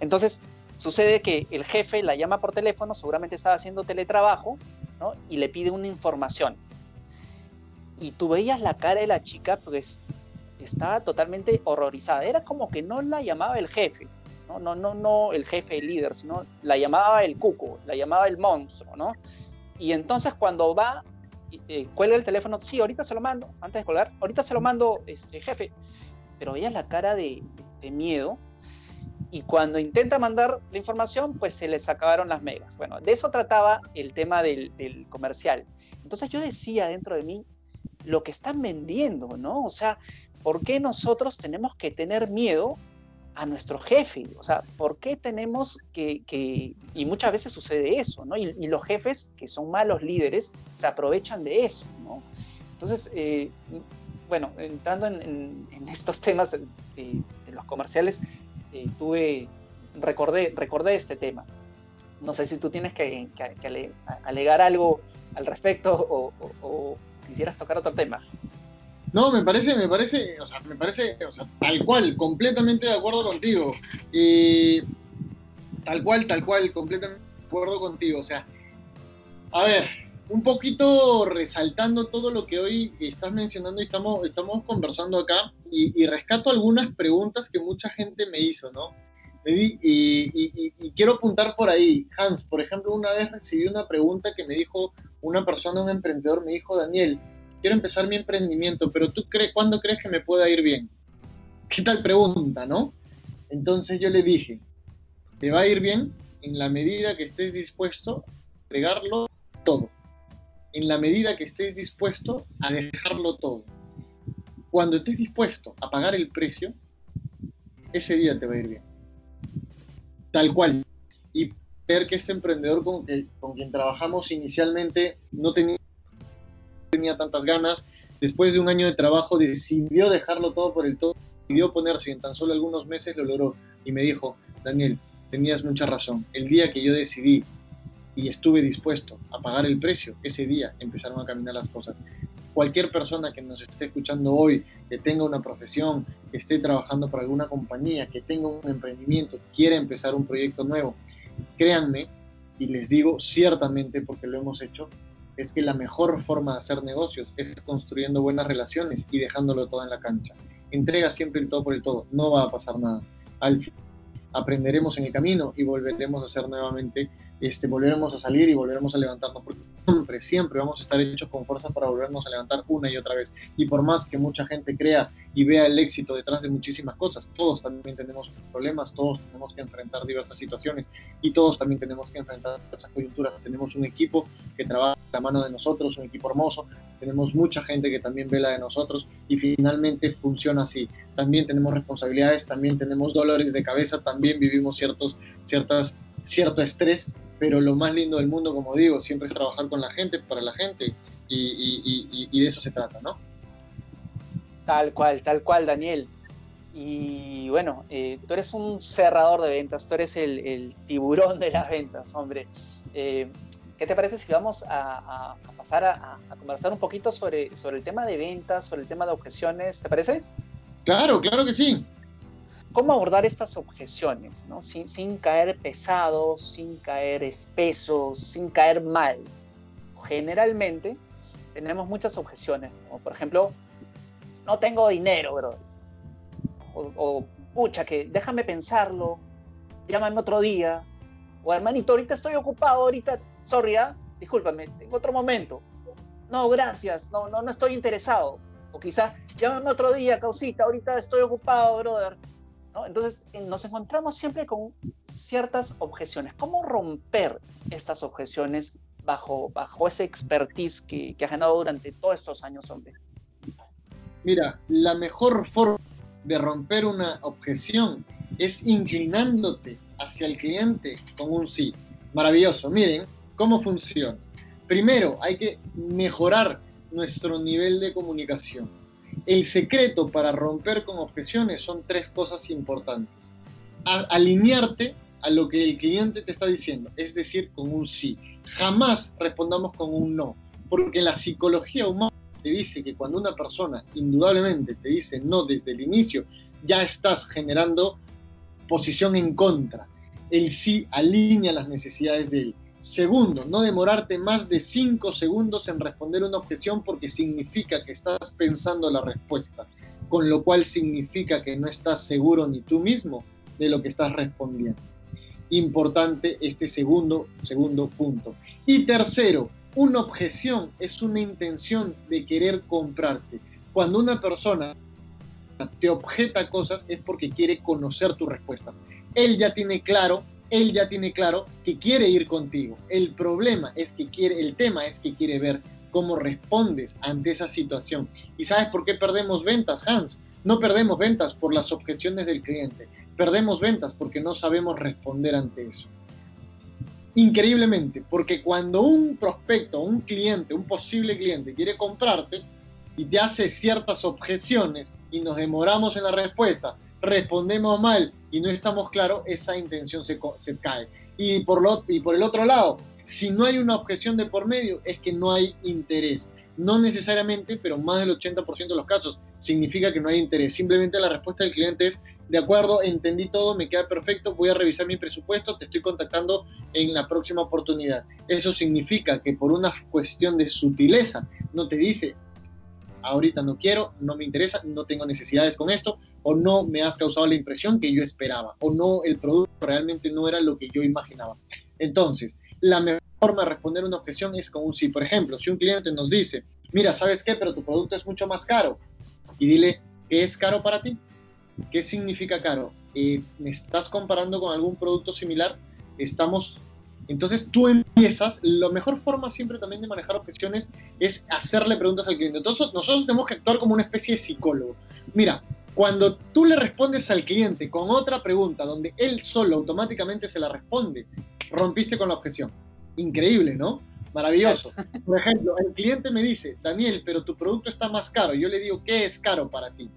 Entonces, sucede que el jefe la llama por teléfono, seguramente estaba haciendo teletrabajo, ¿no? Y le pide una información. Y tú veías la cara de la chica, pues, estaba totalmente horrorizada. Era como que no la llamaba el jefe, no, no, no, no el jefe, el líder, sino la llamaba el cuco, la llamaba el monstruo, ¿no? Y entonces cuando va, eh, cuelga el teléfono, sí, ahorita se lo mando, antes de colgar, ahorita se lo mando, este, jefe. Pero veía la cara de, de miedo y cuando intenta mandar la información, pues se les acabaron las megas. Bueno, de eso trataba el tema del, comercial. Entonces yo decía dentro de mí, lo que están vendiendo, ¿no? O sea, ¿por qué nosotros tenemos que tener miedo a nuestro jefe? O sea, ¿por qué tenemos que, y muchas veces sucede eso, ¿no? Y, los jefes, que son malos líderes, se aprovechan de eso, ¿no? Entonces, eh, bueno, entrando en, estos temas de, los comerciales, eh, tuve, recordé, recordé este tema. No sé si tú tienes que, alegar algo al respecto o, quisieras tocar otro tema. No, me parece, me parece, o sea, me parece, o sea, tal cual, completamente de acuerdo contigo. tal cual, tal cual, completamente de acuerdo contigo. O sea, a ver, un poquito resaltando todo lo que hoy estás mencionando y estamos, estamos conversando acá y, rescato algunas preguntas que mucha gente me hizo, ¿no? y, y, quiero apuntar por ahí. Hans, por ejemplo, una vez recibí una pregunta que me dijo una persona, un emprendedor, me dijo, Daniel, quiero empezar mi emprendimiento, pero tú crees, ¿cuándo crees que me pueda ir bien? ¿Qué tal pregunta, no? Entonces yo le dije, te va a ir bien en la medida que estés dispuesto a pegarlo todo en la medida que estés dispuesto a dejarlo todo. Cuando estés dispuesto a pagar el precio, ese día te va a ir bien. Tal cual. Y ver que este emprendedor con, quien trabajamos inicialmente no tenía, tenía tantas ganas, después de un año de trabajo decidió dejarlo todo por el todo, decidió ponerse y en tan solo algunos meses lo logró. Y me dijo, Daniel, tenías mucha razón. El día que yo decidí y estuve dispuesto a pagar el precio, ese día empezaron a caminar las cosas. Cualquier persona que nos esté escuchando hoy, que tenga una profesión, que esté trabajando para alguna compañía, que tenga un emprendimiento, quiera empezar un proyecto nuevo, créanme, y les digo ciertamente porque lo hemos hecho, es que la mejor forma de hacer negocios es construyendo buenas relaciones y dejándolo todo en la cancha. Entrega siempre el todo por el todo, no va a pasar nada. Al fin, aprenderemos en el camino y volveremos a ser nuevamente este, volveremos a salir y volveremos a levantarnos, porque siempre, siempre vamos a estar hechos con fuerza para volvernos a levantar una y otra vez. Y por más que mucha gente crea y vea el éxito detrás de muchísimas cosas, todos también tenemos problemas, todos tenemos que enfrentar diversas situaciones y todos también tenemos que enfrentar esas coyunturas. Tenemos un equipo que trabaja a la mano de nosotros, un equipo hermoso, tenemos mucha gente que también ve la de nosotros y finalmente funciona así. También tenemos responsabilidades, también tenemos dolores de cabeza, también vivimos ciertos, ciertas, cierto estrés pero lo más lindo del mundo, como digo, siempre es trabajar con la gente, para la gente, y, de eso se trata, ¿no? Tal cual, tal cual, Daniel. Y bueno, eh, tú eres un cerrador de ventas, tú eres el, tiburón de las ventas, hombre. Eh, ¿Qué te parece si vamos a, pasar a, conversar un poquito sobre, sobre el tema de ventas, sobre el tema de objeciones? ¿Te parece? Claro, claro que sí cómo abordar estas objeciones, ¿no? sin, sin caer pesados, sin caer espesos, sin caer mal. Generalmente tenemos muchas objeciones, como por ejemplo, no tengo dinero, bro. O, pucha, que déjame pensarlo, llámame otro día. O hermanito, ahorita estoy ocupado, ahorita, sorry, ¿ah? discúlpame, tengo otro momento. No, gracias, no, no, no estoy interesado. O quizá, llámame otro día, causita, ahorita estoy ocupado, brother. Entonces eh, nos encontramos siempre con ciertas objeciones. ¿Cómo romper estas objeciones bajo, bajo ese expertise que, que has ganado durante todos estos años, hombre? Mira, la mejor forma de romper una objeción es inclinándote hacia el cliente con un sí. Maravilloso. Miren cómo funciona. Primero, hay que mejorar nuestro nivel de comunicación el secreto para romper con objeciones son tres cosas importantes. alinearte a lo que el cliente te está diciendo, es decir, con un sí. Jamás respondamos con un no, porque la psicología humana te dice que cuando una persona indudablemente te dice no desde el inicio, ya estás generando posición en contra. El sí alinea las necesidades de él. Segundo, no demorarte más de cinco segundos en responder una objeción porque significa que estás pensando la respuesta. con lo cual significa que no estás seguro ni tú mismo de lo que estás respondiendo. Importante este segundo, segundo punto. Y tercero, una objeción es una intención de querer comprarte. Cuando una persona te objeta cosas es porque quiere conocer tus respuestas. Él ya tiene claro, él ya tiene claro que quiere ir contigo. El problema es que quiere, el tema es que quiere ver cómo respondes ante esa situación. ¿Y sabes por qué perdemos ventas, Hans? No perdemos ventas por las objeciones del cliente. Perdemos ventas porque no sabemos responder ante eso. Increíblemente, porque cuando un prospecto, un cliente, un posible cliente quiere comprarte y te hace ciertas objeciones y nos demoramos en la respuesta, respondemos mal y no estamos claros, esa intención se, cae. Y por, lo, y por el otro lado, si no hay una objeción de por medio, es que no hay interés. No necesariamente, pero más del 80% de los casos significa que no hay interés. Simplemente la respuesta del cliente es, de acuerdo, entendí todo, me queda perfecto, voy a revisar mi presupuesto, te estoy contactando en la próxima oportunidad. Eso significa que por una cuestión de sutileza no te dice, ahorita no quiero, no me interesa, no tengo necesidades con esto, o no me has causado la impresión que yo esperaba, o no, el producto realmente no era lo que yo imaginaba. Entonces, la mejor forma de responder una objeción es con un sí. Por ejemplo, si un cliente nos dice, mira, ¿sabes qué? Pero tu producto es mucho más caro. Y dile, ¿qué es caro para ti? ¿Qué significa caro? Eh, ¿Me estás comparando con algún producto similar? Estamos... Entonces tú empiezas, la mejor forma siempre también de manejar objeciones es hacerle preguntas al cliente. Entonces nosotros tenemos que actuar como una especie de psicólogo. Mira, cuando tú le respondes al cliente con otra pregunta donde él solo automáticamente se la responde, rompiste con la objeción. Increíble, ¿no? Maravilloso. *laughs* Por ejemplo, el cliente me dice, Daniel, pero tu producto está más caro. Yo le digo, ¿qué es caro para ti?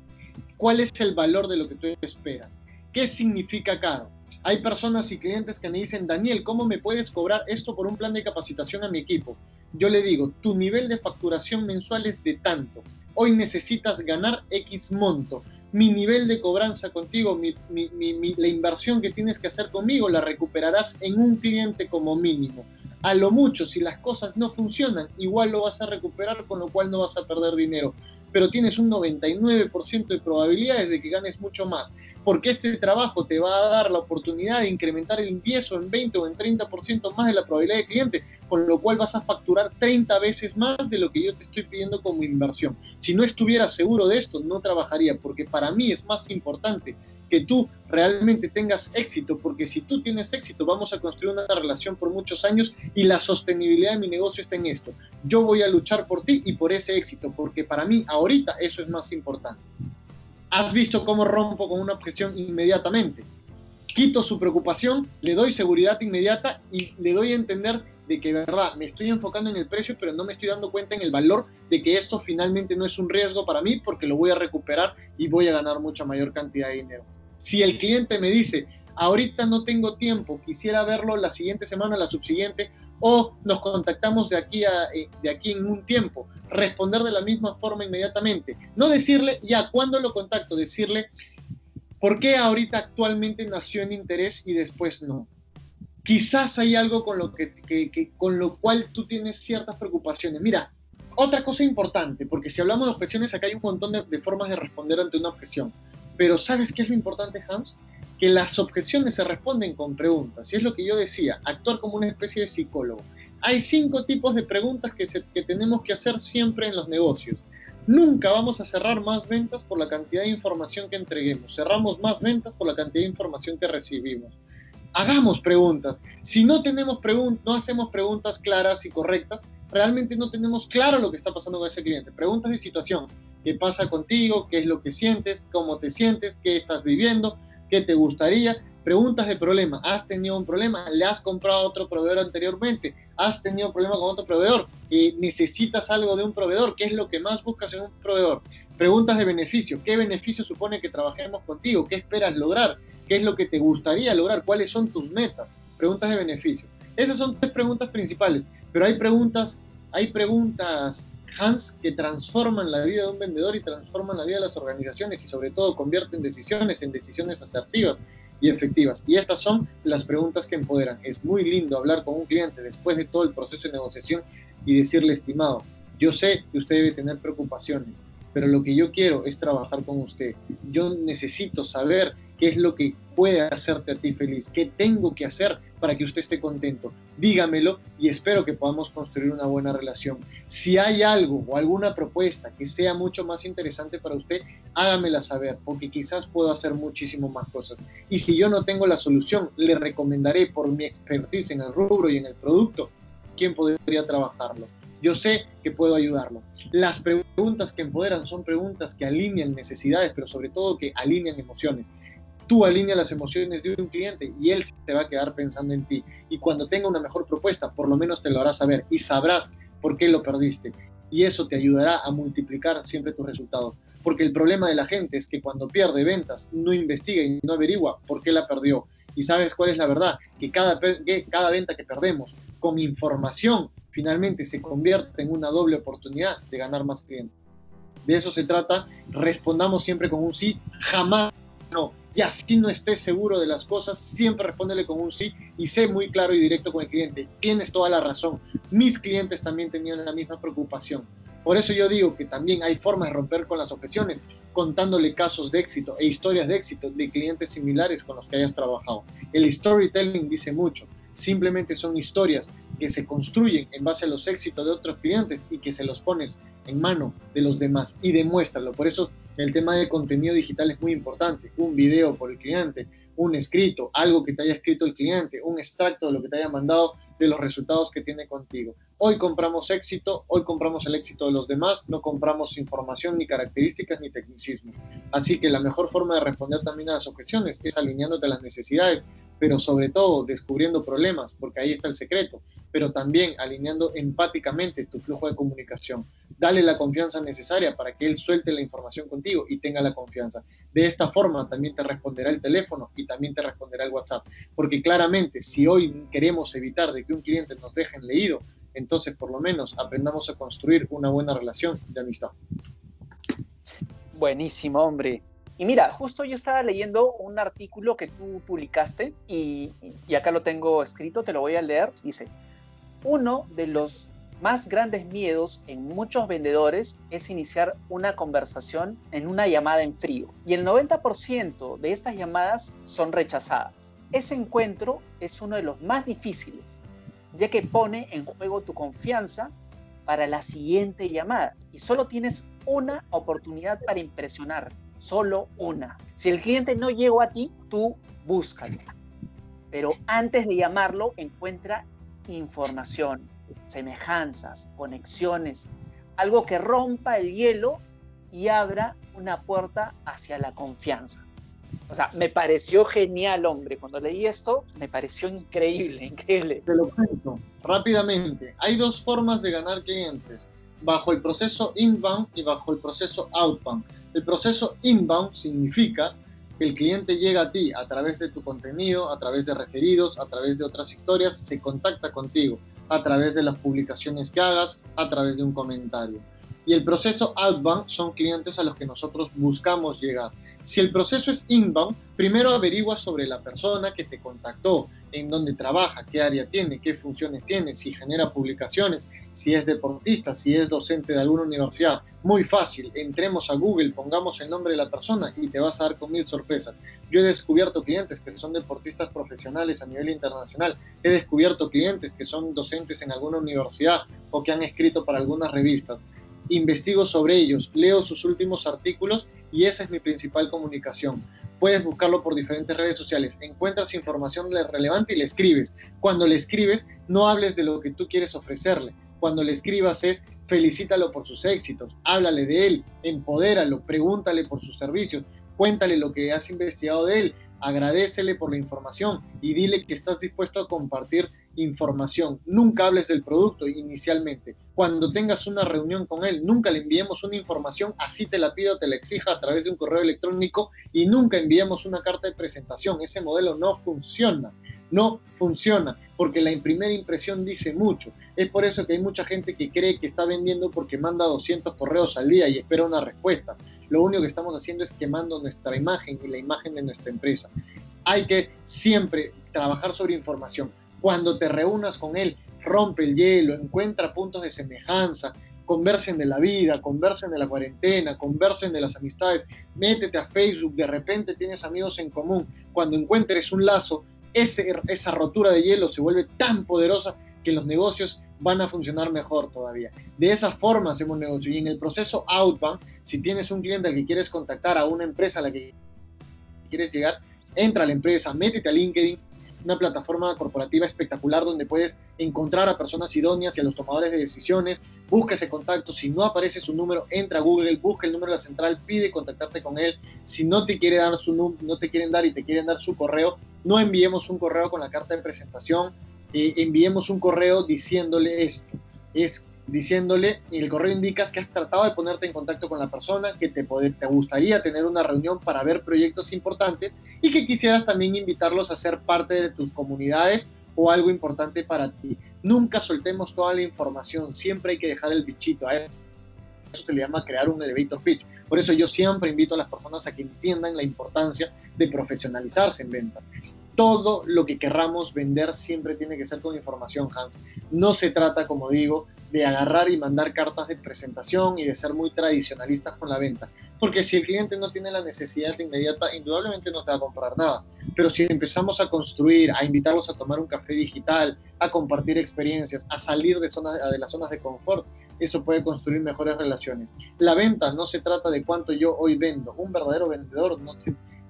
¿Cuál es el valor de lo que tú esperas? ¿Qué significa caro? Hay personas y clientes que me dicen, Daniel, ¿cómo me puedes cobrar esto por un plan de capacitación a mi equipo? Yo le digo, tu nivel de facturación mensual es de tanto. Hoy necesitas ganar X monto mi nivel de cobranza contigo, la inversión que tienes que hacer conmigo, la recuperarás en un cliente como mínimo. A lo mucho, si las cosas no funcionan, igual lo vas a recuperar, con lo cual no vas a perder dinero pero tienes un 99% de probabilidades de que ganes mucho más, porque este trabajo te va a dar la oportunidad de incrementar el 10 o en 20 o en 30% más de la probabilidad de cliente, con lo cual vas a facturar 30 veces más de lo que yo te estoy pidiendo como inversión. Si no estuviera seguro de esto, no trabajaría, porque para mí es más importante que tú realmente tengas éxito, porque si tú tienes éxito, vamos a construir una relación por muchos años y la sostenibilidad de mi negocio está en esto. Yo voy a luchar por ti y por ese éxito, porque para mí ahorita eso es más importante. ¿Has visto cómo rompo con una objeción inmediatamente? Quito su preocupación, le doy seguridad inmediata y le doy a entender de que, verdad, me estoy enfocando en el precio, pero no me estoy dando cuenta en el valor de que esto finalmente no es un riesgo para mí porque lo voy a recuperar y voy a ganar mucha mayor cantidad de dinero. Si el cliente me dice, ahorita no tengo tiempo, quisiera verlo la siguiente semana, la subsiguiente, o nos contactamos de aquí, a, eh, de aquí en un tiempo, responder de la misma forma inmediatamente. No decirle, ya, ¿cuándo lo contacto? Decirle, ¿por qué ahorita actualmente nació en interés y después no? Quizás hay algo con lo, que, con lo cual tú tienes ciertas preocupaciones. Mira, otra cosa importante, porque si hablamos de objeciones, acá hay un montón de formas de responder ante una objeción. Pero ¿sabes qué es lo importante, Hans? Que las objeciones se responden con preguntas. Y es lo que yo decía, actuar como una especie de psicólogo. Hay cinco tipos de preguntas que, tenemos que hacer siempre en los negocios. Nunca vamos a cerrar más ventas por la cantidad de información que entreguemos. Cerramos más ventas por la cantidad de información que recibimos. Hagamos preguntas. Si no tenemos preguntas, no hacemos preguntas claras y correctas, realmente no tenemos claro lo que está pasando con ese cliente. Preguntas de situación qué pasa contigo, qué es lo que sientes, cómo te sientes, qué estás viviendo, qué te gustaría. Preguntas de problema. ¿Has tenido un problema? ¿Le has comprado a otro proveedor anteriormente? ¿Has tenido un problema con otro proveedor? y ¿Necesitas algo de un proveedor? ¿Qué es lo que más buscas en un proveedor? Preguntas de beneficio. ¿Qué beneficio supone que trabajemos contigo? ¿Qué esperas lograr? ¿Qué es lo que te gustaría lograr? ¿Cuáles son tus metas? Preguntas de beneficio. Esas son tres preguntas principales, pero hay preguntas, hay preguntas Hans que transforman la vida de un vendedor y transforman la vida de las organizaciones y sobre todo convierten decisiones en decisiones asertivas y efectivas. Y estas son las preguntas que empoderan. Es muy lindo hablar con un cliente después de todo el proceso de negociación y decirle, estimado, yo sé que usted debe tener preocupaciones, pero lo que yo quiero es trabajar con usted. Yo necesito saber qué es lo que puede hacerte a ti feliz, qué tengo que hacer para que usted esté contento. Dígamelo y espero que podamos construir una buena relación. Si hay algo o alguna propuesta que sea mucho más interesante para usted, hágamela saber, porque quizás puedo hacer muchísimo más cosas. Y si yo no tengo la solución, le recomendaré por mi expertise en el rubro y en el producto, quién podría trabajarlo yo sé que puedo ayudarlo. Las preguntas que empoderan son preguntas que alinean necesidades, pero sobre todo que alinean emociones. Tú alineas las emociones de un cliente y él se va a quedar pensando en ti. Y cuando tenga una mejor propuesta, por lo menos te lo hará saber y sabrás por qué lo perdiste. Y eso te ayudará a multiplicar siempre tus resultados. Porque el problema de la gente es que cuando pierde ventas, no investiga y no averigua por qué la perdió. Y sabes cuál es la verdad, que cada, que cada venta que perdemos con información finalmente se convierte en una doble oportunidad de ganar más clientes. De eso se trata, respondamos siempre con un sí, jamás no. Y así no estés seguro de las cosas, siempre respóndele con un sí y sé muy claro y directo con el cliente. Tienes toda la razón. Mis clientes también tenían la misma preocupación. Por eso yo digo que también hay formas de romper con las objeciones, contándole casos de éxito e historias de éxito de clientes similares con los que hayas trabajado. El storytelling dice mucho simplemente son historias que se construyen en base a los éxitos de otros clientes y que se los pones en mano de los demás y demuéstralo. Por eso el tema de contenido digital es muy importante. Un video por el cliente, un escrito, algo que te haya escrito el cliente, un extracto de lo que te haya mandado de los resultados que tiene contigo. Hoy compramos éxito, hoy compramos el éxito de los demás, no compramos información, ni características, ni tecnicismo. Así que la mejor forma de responder también a las objeciones es alineándote a las necesidades pero sobre todo descubriendo problemas, porque ahí está el secreto, pero también alineando empáticamente tu flujo de comunicación. Dale la confianza necesaria para que él suelte la información contigo y tenga la confianza. De esta forma también te responderá el teléfono y también te responderá el WhatsApp, porque claramente si hoy queremos evitar de que un cliente nos deje en leído, entonces por lo menos aprendamos a construir una buena relación de amistad. Buenísimo, hombre. Y mira, justo yo estaba leyendo un artículo que tú publicaste y, acá lo tengo escrito, te lo voy a leer. Dice, uno de los más grandes miedos en muchos vendedores es iniciar una conversación en una llamada en frío. Y el 90% de estas llamadas son rechazadas. Ese encuentro es uno de los más difíciles, ya que pone en juego tu confianza para la siguiente llamada. Y solo tienes una oportunidad para impresionar solo una. Si el cliente no llegó a ti, tú búscalo. Pero antes de llamarlo, encuentra información, semejanzas, conexiones, algo que rompa el hielo y abra una puerta hacia la confianza. O sea, me pareció genial, hombre. Cuando leí esto, me pareció increíble, *laughs* increíble. Te lo cuento rápidamente. Hay dos formas de ganar clientes, bajo el proceso inbound y bajo el proceso outbound. El proceso inbound significa que el cliente llega a ti a través de tu contenido, a través de referidos, a través de otras historias, se contacta contigo a través de las publicaciones que hagas, a través de un comentario. Y el proceso outbound son clientes a los que nosotros buscamos llegar. Si el proceso es inbound, primero averigua sobre la persona que te contactó, en dónde trabaja, qué área tiene, qué funciones tiene, si genera publicaciones, si es deportista, si es docente de alguna universidad. Muy fácil, entremos a Google, pongamos el nombre de la persona y te vas a dar con mil sorpresas. Yo he descubierto clientes que son deportistas profesionales a nivel internacional, he descubierto clientes que son docentes en alguna universidad o que han escrito para algunas revistas investigo sobre ellos, leo sus últimos artículos y esa es mi principal comunicación. Puedes buscarlo por diferentes redes sociales, encuentras información relevante y le escribes. Cuando le escribes, no hables de lo que tú quieres ofrecerle. Cuando le escribas es felicítalo por sus éxitos, háblale de él, empodéralo, pregúntale por sus servicios, cuéntale lo que has investigado de él, agradecele por la información y dile que estás dispuesto a compartir información. Nunca hables del producto inicialmente. Cuando tengas una reunión con él, nunca le enviemos una información, así te la pido, te la exija a través de un correo electrónico y nunca enviemos una carta de presentación. Ese modelo no funciona. No funciona porque la primera impresión dice mucho. Es por eso que hay mucha gente que cree que está vendiendo porque manda 200 correos al día y espera una respuesta. Lo único que estamos haciendo es quemando nuestra imagen y la imagen de nuestra empresa. Hay que siempre trabajar sobre información cuando te reúnas con él, rompe el hielo, encuentra puntos de semejanza, conversen de la vida, conversen de la cuarentena, conversen de las amistades, métete a Facebook, de repente tienes amigos en común, cuando encuentres un lazo, esa rotura de hielo se vuelve tan poderosa que los negocios van a funcionar mejor todavía. De esa forma hacemos negocio. Y en el proceso outbound, si tienes un cliente al que quieres contactar, a una empresa a la que quieres llegar, entra a la empresa, métete a LinkedIn, una plataforma corporativa espectacular donde puedes encontrar a personas idóneas y a los tomadores de decisiones, busca ese contacto, si no aparece su número, entra a Google, busca el número de la central, pide contactarte con él, si no te quiere dar su no te quieren dar y te quieren dar su correo, no enviemos un correo con la carta de presentación, eh, enviemos un correo diciéndole esto, es diciéndole, y el correo indicas que has tratado de ponerte en contacto con la persona, que te, te gustaría tener una reunión para ver proyectos importantes y que quisieras también invitarlos a ser parte de tus comunidades o algo importante para ti. Nunca soltemos toda la información, siempre hay que dejar el bichito. A eso se le llama crear un elevator pitch. Por eso yo siempre invito a las personas a que entiendan la importancia de profesionalizarse en ventas todo lo que querramos vender siempre tiene que ser con información, Hans. No se trata, como digo, de agarrar y mandar cartas de presentación y de ser muy tradicionalistas con la venta. Porque si el cliente no tiene la necesidad inmediata, indudablemente no te va a comprar nada. Pero si empezamos a construir, a invitarlos a tomar un café digital, a compartir experiencias, a salir de, zonas, de las zonas de confort, eso puede construir mejores relaciones. La venta no se trata de cuánto yo hoy vendo. Un verdadero vendedor no,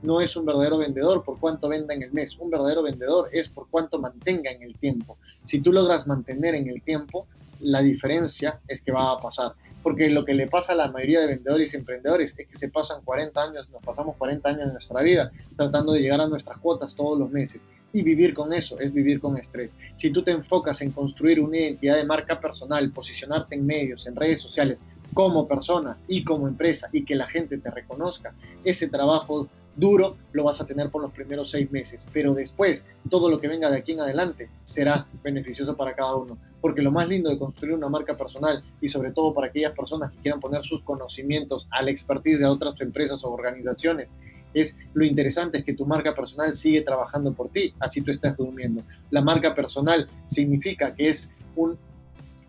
no es un verdadero vendedor por cuánto venda en el mes. Un verdadero vendedor es por cuánto mantenga en el tiempo. Si tú logras mantener en el tiempo, la diferencia es que va a pasar. Porque lo que le pasa a la mayoría de vendedores y emprendedores es que se pasan 40 años, nos pasamos 40 años de nuestra vida tratando de llegar a nuestras cuotas todos los meses. Y vivir con eso es vivir con estrés. Si tú te enfocas en construir una identidad de marca personal, posicionarte en medios, en redes sociales, como persona y como empresa, y que la gente te reconozca, ese trabajo duro lo vas a tener por los primeros seis meses, pero después todo lo que venga de aquí en adelante será beneficioso para cada uno. Porque lo más lindo de construir una marca personal y sobre todo para aquellas personas que quieran poner sus conocimientos al expertise de otras empresas o organizaciones, es lo interesante es que tu marca personal sigue trabajando por ti, así tú estás durmiendo. La marca personal significa que es un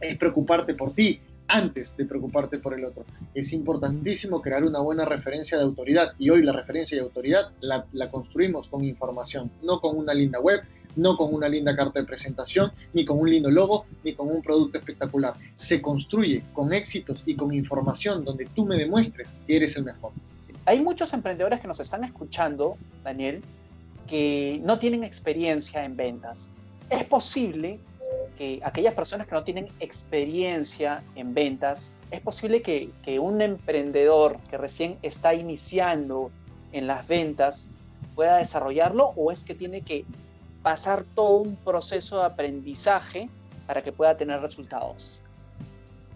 es preocuparte por ti, antes de preocuparte por el otro. Es importantísimo crear una buena referencia de autoridad y hoy la referencia de autoridad la, construimos con información, no con una linda web, no con una linda carta de presentación, ni con un lindo logo, ni con un producto espectacular. Se construye con éxitos y con información donde tú me demuestres que eres el mejor. Hay muchos emprendedores que nos están escuchando, Daniel, que no tienen experiencia en ventas. Es posible que aquellas personas que no tienen experiencia en ventas, es posible que, que un emprendedor que recién está iniciando en las ventas pueda desarrollarlo o es que tiene que pasar todo un proceso de aprendizaje para que pueda tener resultados?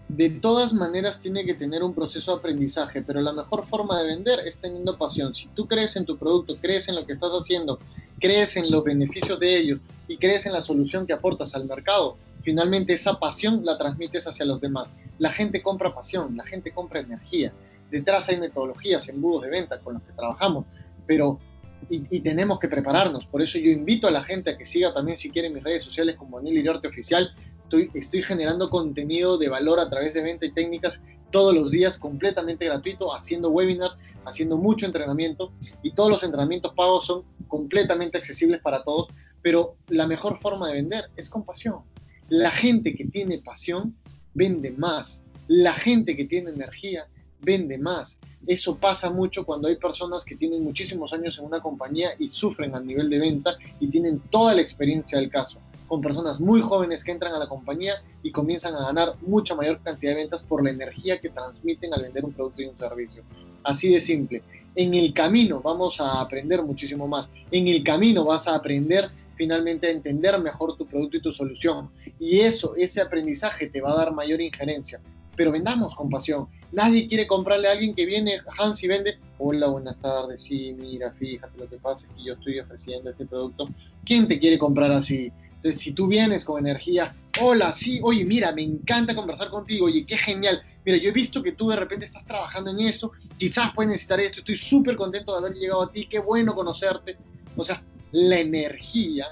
De todas maneras tiene que tener un proceso de aprendizaje, pero la mejor forma de vender es teniendo pasión. Si tú crees en tu producto, crees en lo que estás haciendo, crees en los beneficios de ellos y crees en la solución que aportas al mercado, finalmente esa pasión la transmites hacia los demás. La gente compra pasión, la gente compra energía. Detrás hay metodologías, embudos de venta con los que trabajamos, pero y, tenemos que prepararnos. Por eso yo invito a la gente a que siga también si quieren mis redes sociales como Daniel Iriarte Oficial. Estoy, estoy generando contenido de valor a través de venta y técnicas todos los días completamente gratuito, haciendo webinars, haciendo mucho entrenamiento y todos los entrenamientos pagos son completamente accesibles para todos pero la mejor forma de vender es con pasión. La gente que tiene pasión vende más. La gente que tiene energía vende más. Eso pasa mucho cuando hay personas que tienen muchísimos años en una compañía y sufren a nivel de venta y tienen toda la experiencia del caso. Con personas muy jóvenes que entran a la compañía y comienzan a ganar mucha mayor cantidad de ventas por la energía que transmiten al vender un producto y un servicio. Así de simple. En el camino vamos a aprender muchísimo más. En el camino vas a aprender finalmente a entender mejor tu producto y tu solución. Y eso, ese aprendizaje te va a dar mayor injerencia. Pero vendamos con pasión. Nadie quiere comprarle a alguien que viene, Hans, y vende, hola, buenas tardes, sí, mira, fíjate, lo que pasa es que yo estoy ofreciendo este producto. ¿Quién te quiere comprar así? Entonces, si tú vienes con energía, hola, sí, oye, mira, me encanta conversar contigo, oye, qué genial. Mira, yo he visto que tú de repente estás trabajando en eso, quizás puedes necesitar esto, estoy súper contento de haber llegado a ti, qué bueno conocerte. O sea, la energía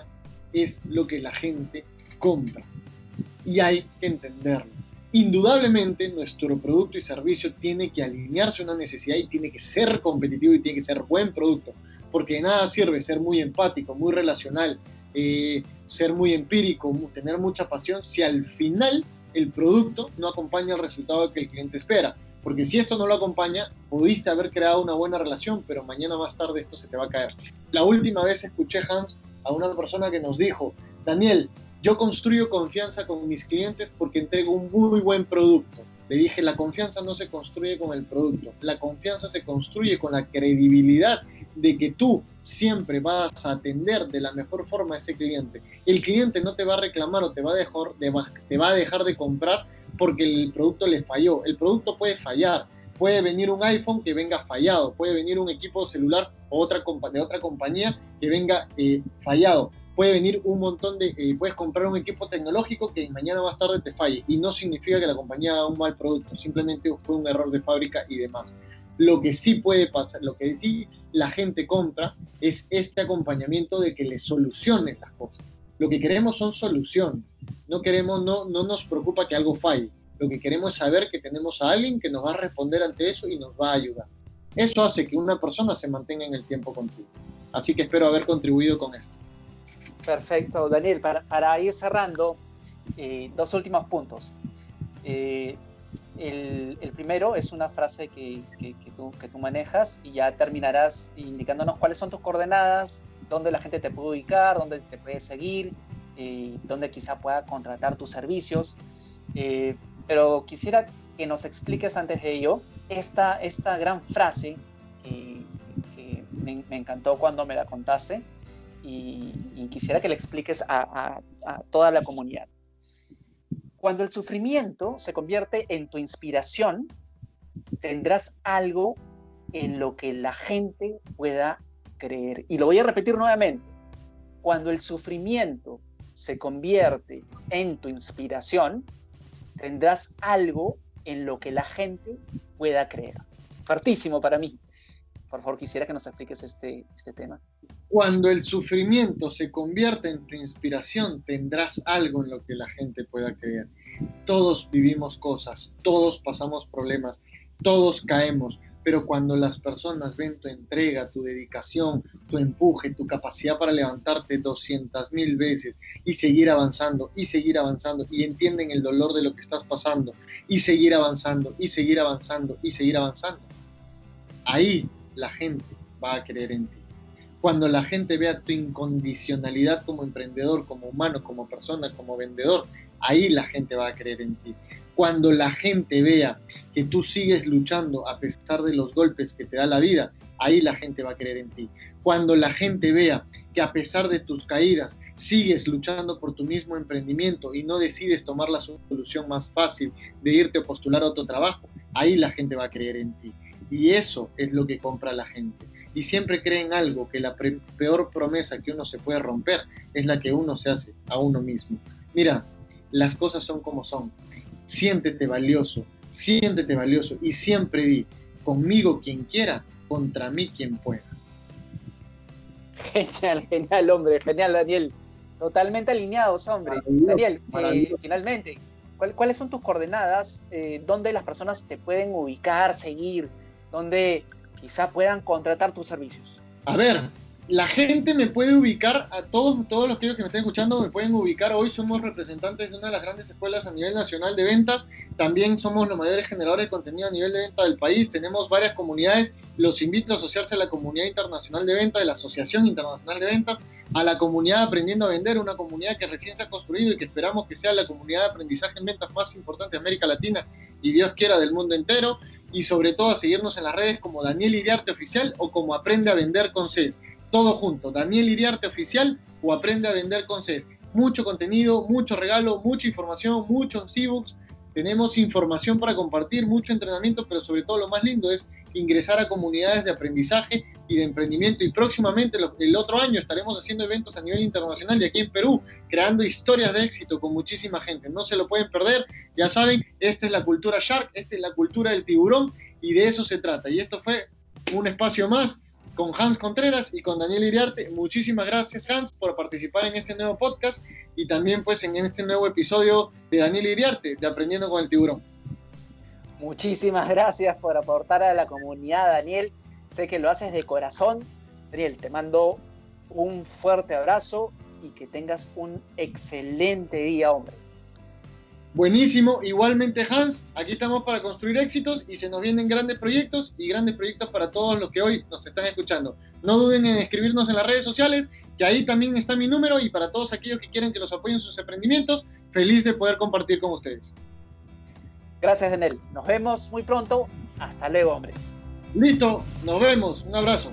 es lo que la gente compra. Y hay que entenderlo. indudablemente nuestro producto y servicio tiene que alinearse a una necesidad y tiene que ser competitivo y tiene que ser buen producto, porque de nada sirve ser muy empático, muy relacional, eh, ser muy empírico, tener mucha pasión, si al final el producto no acompaña el resultado que el cliente espera. Porque si esto no lo acompaña, pudiste haber creado una buena relación, pero mañana más tarde esto se te va a caer. La última vez escuché, Hans, a una persona que nos dijo, Daniel, yo construyo confianza con mis clientes porque entrego un muy buen producto. Le dije, la confianza no se construye con el producto, la confianza se construye con la credibilidad de que tú siempre vas a atender de la mejor forma a ese cliente. El cliente no te va a reclamar o te va a dejar de, te va a dejar de comprar porque el producto le falló. El producto puede fallar. Puede venir un iPhone que venga fallado, puede venir un equipo celular o de otra compañía que venga eh, fallado puede venir un montón de, eh, puedes comprar un equipo tecnológico que mañana más tarde te falle y no significa que la compañía haga un mal producto, simplemente fue un error de fábrica y demás. Lo que sí puede pasar, lo que sí la gente compra es este acompañamiento de que le soluciones las cosas. Lo que queremos son soluciones. No queremos, no, no nos preocupa que algo falle. Lo que queremos es saber que tenemos a alguien que nos va a responder ante eso y nos va a ayudar. Eso hace que una persona se mantenga en el tiempo contigo. Así que espero haber contribuido con esto. Perfecto, Daniel. Para, ir cerrando, eh, dos últimos puntos. Eh, el, primero es una frase que, tú, manejas y ya terminarás indicándonos cuáles son tus coordenadas, dónde la gente te puede ubicar, dónde te puede seguir, eh, dónde quizá pueda contratar tus servicios. pero quisiera que nos expliques antes de ello esta, esta gran frase que, me, encantó cuando me la contaste, y, quisiera que le expliques a, toda la comunidad. Cuando el sufrimiento se convierte en tu inspiración, tendrás algo en lo que la gente pueda creer. Y lo voy a repetir nuevamente. Cuando el sufrimiento se convierte en tu inspiración, tendrás algo en lo que la gente pueda creer. Fuertísimo para mí. Por favor, quisiera que nos expliques este, este tema. Cuando el sufrimiento se convierte en tu inspiración, tendrás algo en lo que la gente pueda creer. Todos vivimos cosas, todos pasamos problemas, todos caemos, pero cuando las personas ven tu entrega, tu dedicación, tu empuje, tu capacidad para levantarte 200 mil veces y seguir avanzando y seguir avanzando y entienden el dolor de lo que estás pasando y seguir avanzando y seguir avanzando y seguir avanzando, ahí la gente va a creer en ti. Cuando la gente vea tu incondicionalidad como emprendedor, como humano, como persona, como vendedor, ahí la gente va a creer en ti. Cuando la gente vea que tú sigues luchando a pesar de los golpes que te da la vida, ahí la gente va a creer en ti. Cuando la gente vea que a pesar de tus caídas sigues luchando por tu mismo emprendimiento y no decides tomar la solución más fácil de irte a postular a otro trabajo, ahí la gente va a creer en ti. Y eso es lo que compra la gente y siempre creen algo, que la peor promesa que uno se puede romper es la que uno se hace a uno mismo. Mira, las cosas son como son. Siéntete valioso, siéntete valioso y siempre di, conmigo quien quiera, contra mí quien pueda. *laughs* Genial, genial, hombre, genial, Daniel. Totalmente alineados, hombre. Daniel, eh, finalmente, ¿cuáles son tus coordenadas? Eh, ¿Dónde las personas te pueden ubicar, seguir? ¿Dónde quizá puedan contratar tus servicios? A ver, la gente me puede ubicar, a todos, todos los que me estén escuchando me pueden ubicar. Hoy somos representantes de una de las grandes escuelas a nivel nacional de ventas. También somos los mayores generadores de contenido a nivel de venta del país. Tenemos varias comunidades. Los invito a asociarse a la comunidad internacional de ventas, de la Asociación Internacional de Ventas, a la comunidad Aprendiendo a Vender, una comunidad que recién se ha construido y que esperamos que sea la comunidad de aprendizaje en ventas más importante de América Latina y Dios quiera del mundo entero y sobre todo a seguirnos en las redes como Daniel Iriarte Oficial o como Aprende a Vender con CES. Todo junto, Daniel Iriarte Oficial o Aprende a Vender con CES. Mucho contenido, mucho regalo, mucha información, muchos ebooks. Tenemos información para compartir, mucho entrenamiento, pero sobre todo lo más lindo es ingresar a comunidades de aprendizaje y de emprendimiento. Y próximamente, el otro año, estaremos haciendo eventos a nivel internacional y aquí en Perú, creando historias de éxito con muchísima gente. No se lo pueden perder. Ya saben, esta es la cultura Shark, esta es la cultura del tiburón y de eso se trata. Y esto fue un espacio más con Hans Contreras y con Daniel Iriarte. Muchísimas gracias Hans por participar en este nuevo podcast y también pues en este nuevo episodio de Daniel Iriarte de Aprendiendo con el Tiburón. Muchísimas gracias por aportar a la comunidad Daniel. Sé que lo haces de corazón. Daniel, te mando un fuerte abrazo y que tengas un excelente día, hombre. Buenísimo, igualmente Hans, aquí estamos para construir éxitos y se nos vienen grandes proyectos y grandes proyectos para todos los que hoy nos están escuchando. No duden en escribirnos en las redes sociales, que ahí también está mi número y para todos aquellos que quieren que los apoyen en sus emprendimientos, feliz de poder compartir con ustedes. Gracias, Daniel. Nos vemos muy pronto. Hasta luego, hombre. Listo, nos vemos. Un abrazo.